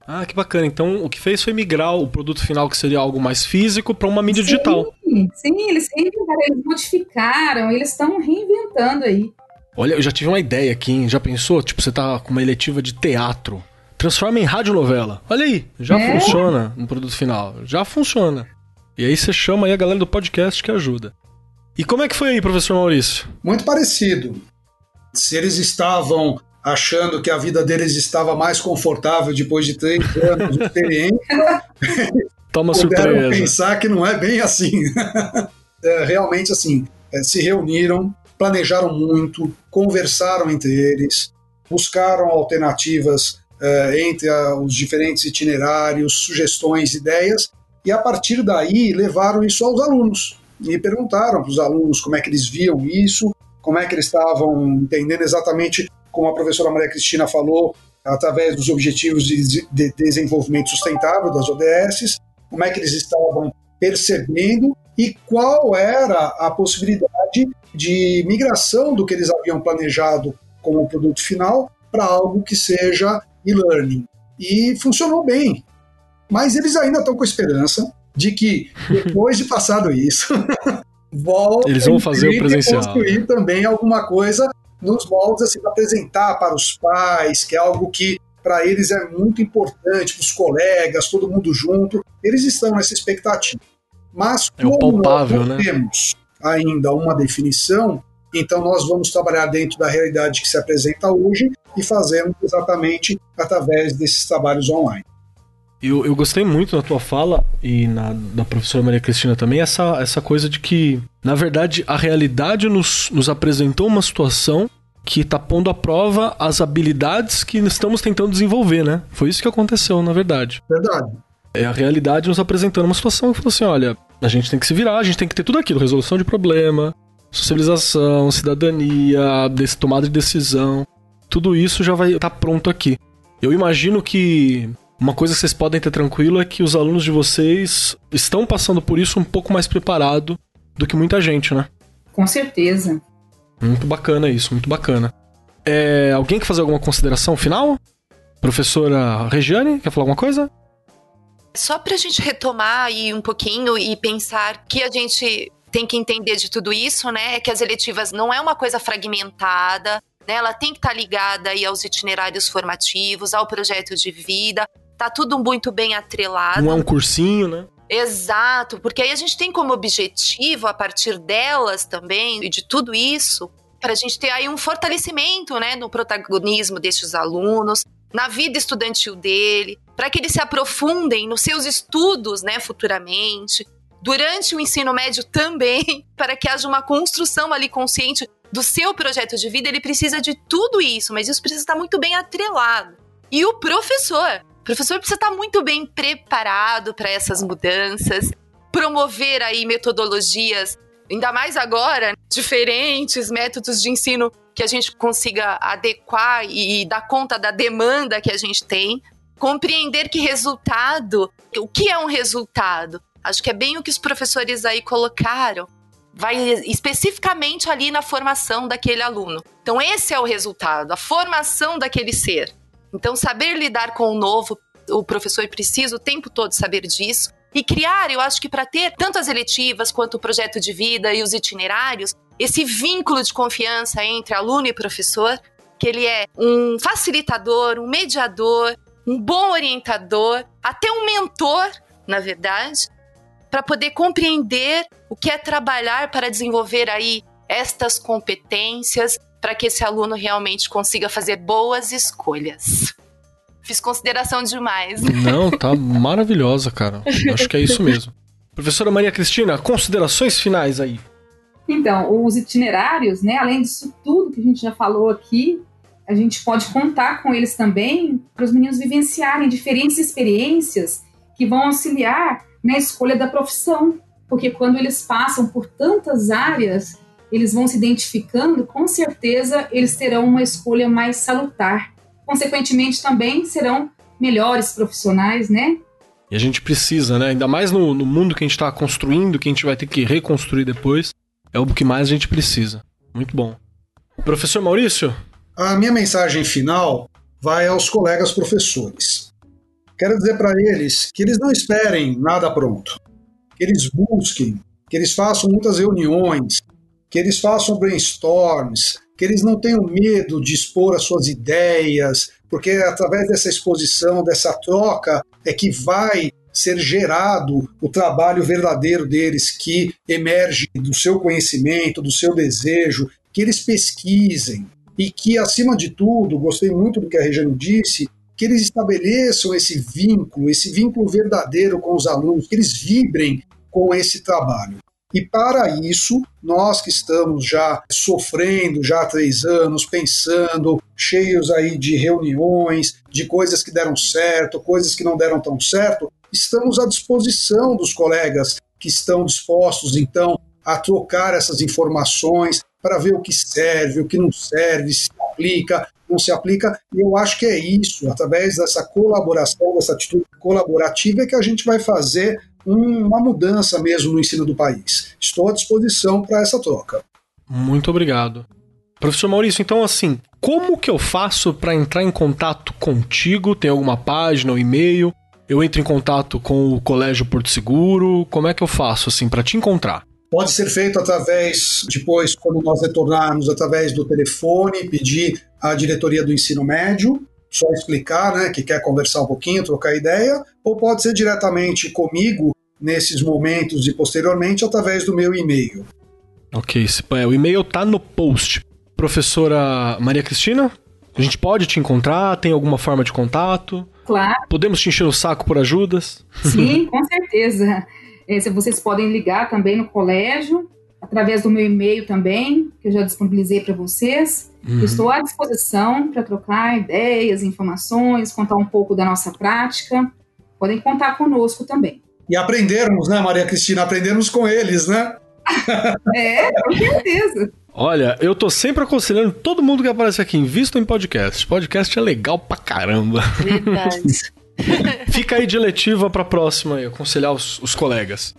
Ah, que bacana. Então, o que fez foi migrar o produto final, que seria algo mais físico, para uma mídia sim, digital. Sim, eles reinventaram, eles modificaram, eles estão reinventando aí. Olha, eu já tive uma ideia aqui, hein? Já pensou? Tipo, você tá com uma eletiva de teatro transforma em radionovela. Olha aí, já é? funciona no produto final. Já funciona. E aí você chama aí a galera do podcast que ajuda. E como é que foi aí, professor Maurício? Muito parecido. Se eles estavam achando que a vida deles estava mais confortável depois de três anos de experiência, Toma surpresa. pensar que não é bem assim. é, realmente, assim, é, se reuniram, planejaram muito, conversaram entre eles, buscaram alternativas uh, entre a, os diferentes itinerários, sugestões, ideias, e a partir daí levaram isso aos alunos e perguntaram para os alunos como é que eles viam isso, como é que eles estavam entendendo exatamente como a professora Maria Cristina falou, através dos Objetivos de, de Desenvolvimento Sustentável, das ODS, como é que eles estavam percebendo e qual era a possibilidade de migração do que eles haviam planejado como produto final para algo que seja e-learning. E funcionou bem. Mas eles ainda estão com esperança de que, depois de passado isso, voltem eles vão fazer o presencial. construir também alguma coisa nos moldes assim, apresentar para os pais, que é algo que para eles é muito importante, para os colegas, todo mundo junto. Eles estão nessa expectativa. Mas é como palpável, nós não né? temos ainda uma definição, então nós vamos trabalhar dentro da realidade que se apresenta hoje e fazemos exatamente através desses trabalhos online. Eu, eu gostei muito na tua fala e na da professora Maria Cristina também, essa, essa coisa de que, na verdade, a realidade nos, nos apresentou uma situação que está pondo à prova as habilidades que estamos tentando desenvolver, né? Foi isso que aconteceu, na verdade. Verdade. É a realidade nos apresentando uma situação que falou assim: olha, a gente tem que se virar, a gente tem que ter tudo aquilo: resolução de problema, socialização, cidadania, tomada de decisão tudo isso já vai estar tá pronto aqui. Eu imagino que uma coisa que vocês podem ter tranquilo é que os alunos de vocês estão passando por isso um pouco mais preparado do que muita gente, né? Com certeza. Muito bacana isso, muito bacana. É, alguém quer fazer alguma consideração final? Professora Regiane, quer falar alguma coisa? Só para a gente retomar aí um pouquinho e pensar que a gente tem que entender de tudo isso, né? É que as eletivas não é uma coisa fragmentada, né? Ela tem que estar tá ligada aí aos itinerários formativos, ao projeto de vida. Tá tudo muito bem atrelado. Não é um cursinho, né? Exato, porque aí a gente tem como objetivo, a partir delas também, e de tudo isso, para a gente ter aí um fortalecimento né, no protagonismo destes alunos, na vida estudantil dele, para que eles se aprofundem nos seus estudos né, futuramente, durante o ensino médio também, para que haja uma construção ali consciente do seu projeto de vida, ele precisa de tudo isso, mas isso precisa estar muito bem atrelado. E o professor, o professor precisa estar muito bem preparado para essas mudanças, promover aí metodologias ainda mais agora, diferentes métodos de ensino que a gente consiga adequar e dar conta da demanda que a gente tem, compreender que resultado, o que é um resultado? Acho que é bem o que os professores aí colocaram. Vai especificamente ali na formação daquele aluno. Então, esse é o resultado, a formação daquele ser. Então, saber lidar com o novo, o professor precisa o tempo todo saber disso. E criar, eu acho que para ter tanto as eletivas quanto o projeto de vida e os itinerários, esse vínculo de confiança entre aluno e professor, que ele é um facilitador, um mediador, um bom orientador, até um mentor, na verdade, para poder compreender o que é trabalhar para desenvolver aí estas competências para que esse aluno realmente consiga fazer boas escolhas. Fiz consideração demais. Não, tá maravilhosa, cara. Acho que é isso mesmo. Professora Maria Cristina, considerações finais aí. Então, os itinerários, né, além disso tudo que a gente já falou aqui, a gente pode contar com eles também para os meninos vivenciarem diferentes experiências que vão auxiliar na escolha da profissão, porque quando eles passam por tantas áreas, eles vão se identificando, com certeza eles terão uma escolha mais salutar. Consequentemente, também serão melhores profissionais, né? E a gente precisa, né? Ainda mais no, no mundo que a gente está construindo, que a gente vai ter que reconstruir depois, é o que mais a gente precisa. Muito bom. Professor Maurício, a minha mensagem final vai aos colegas professores. Quero dizer para eles que eles não esperem nada pronto, que eles busquem, que eles façam muitas reuniões, que eles façam brainstorms, que eles não tenham medo de expor as suas ideias, porque através dessa exposição, dessa troca, é que vai ser gerado o trabalho verdadeiro deles, que emerge do seu conhecimento, do seu desejo, que eles pesquisem, e que, acima de tudo, gostei muito do que a Regiane disse, que eles estabeleçam esse vínculo, esse vínculo verdadeiro com os alunos, que eles vibrem com esse trabalho. E para isso, nós que estamos já sofrendo já há três anos, pensando, cheios aí de reuniões, de coisas que deram certo, coisas que não deram tão certo, estamos à disposição dos colegas que estão dispostos, então, a trocar essas informações, para ver o que serve, o que não serve, se aplica, não se aplica. E eu acho que é isso, através dessa colaboração, dessa atitude colaborativa, é que a gente vai fazer uma mudança mesmo no ensino do país. Estou à disposição para essa troca. Muito obrigado. Professor Maurício, então assim, como que eu faço para entrar em contato contigo? Tem alguma página ou e-mail? Eu entro em contato com o Colégio Porto Seguro? Como é que eu faço assim para te encontrar? Pode ser feito através, depois, quando nós retornarmos, através do telefone, pedir à diretoria do ensino médio, só explicar né, que quer conversar um pouquinho, trocar ideia, ou pode ser diretamente comigo nesses momentos e posteriormente através do meu e-mail. Ok, é, o e-mail tá no post. Professora Maria Cristina, a gente pode te encontrar? Tem alguma forma de contato? Claro. Podemos te encher o saco por ajudas? Sim, com certeza. É, vocês podem ligar também no colégio, através do meu e-mail também, que eu já disponibilizei para vocês. Uhum. Estou à disposição para trocar ideias, informações, contar um pouco da nossa prática. Podem contar conosco também. E aprendermos, né, Maria Cristina? Aprendermos com eles, né? é, com certeza. Olha, eu tô sempre aconselhando todo mundo que aparece aqui, invisto em podcast. Podcast é legal pra caramba. Verdade. Fica aí de letiva pra próxima e aconselhar os, os colegas.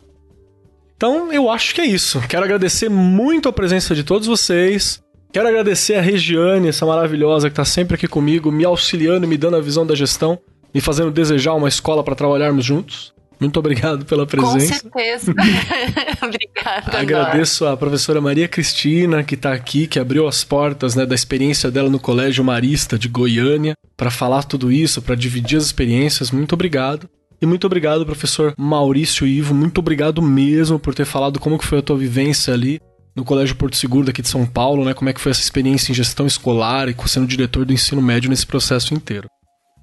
Então, eu acho que é isso. Quero agradecer muito a presença de todos vocês. Quero agradecer a Regiane, essa maravilhosa que está sempre aqui comigo, me auxiliando, me dando a visão da gestão, me fazendo desejar uma escola para trabalharmos juntos. Muito obrigado pela presença. Com certeza. Obrigada. Agradeço a professora Maria Cristina, que está aqui, que abriu as portas né, da experiência dela no Colégio Marista de Goiânia, para falar tudo isso, para dividir as experiências. Muito obrigado. E muito obrigado, professor Maurício Ivo. Muito obrigado mesmo por ter falado como que foi a tua vivência ali no Colégio Porto Seguro daqui de São Paulo, né? Como é que foi essa experiência em gestão escolar e sendo diretor do ensino médio nesse processo inteiro.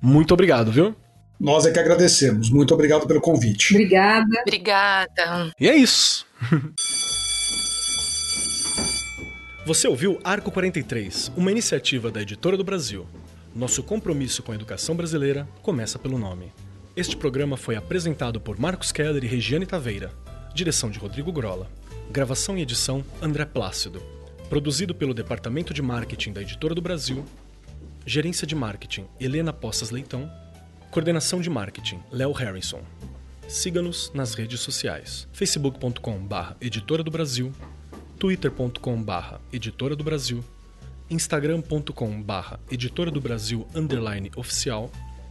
Muito obrigado, viu? Nós é que agradecemos. Muito obrigado pelo convite. Obrigada. Obrigada. E é isso. Você ouviu Arco 43, uma iniciativa da Editora do Brasil. Nosso compromisso com a educação brasileira começa pelo nome. Este programa foi apresentado por Marcos Keller e Regiane Taveira. Direção de Rodrigo Grola. Gravação e edição André Plácido. Produzido pelo Departamento de Marketing da Editora do Brasil. Gerência de Marketing Helena Poças Leitão. Coordenação de Marketing Léo Harrison. Siga-nos nas redes sociais: facebook.com/barra Editora do Brasil, twitter.com/barra Editora do Brasil, instagram.com/barra Editora do Brasil underline oficial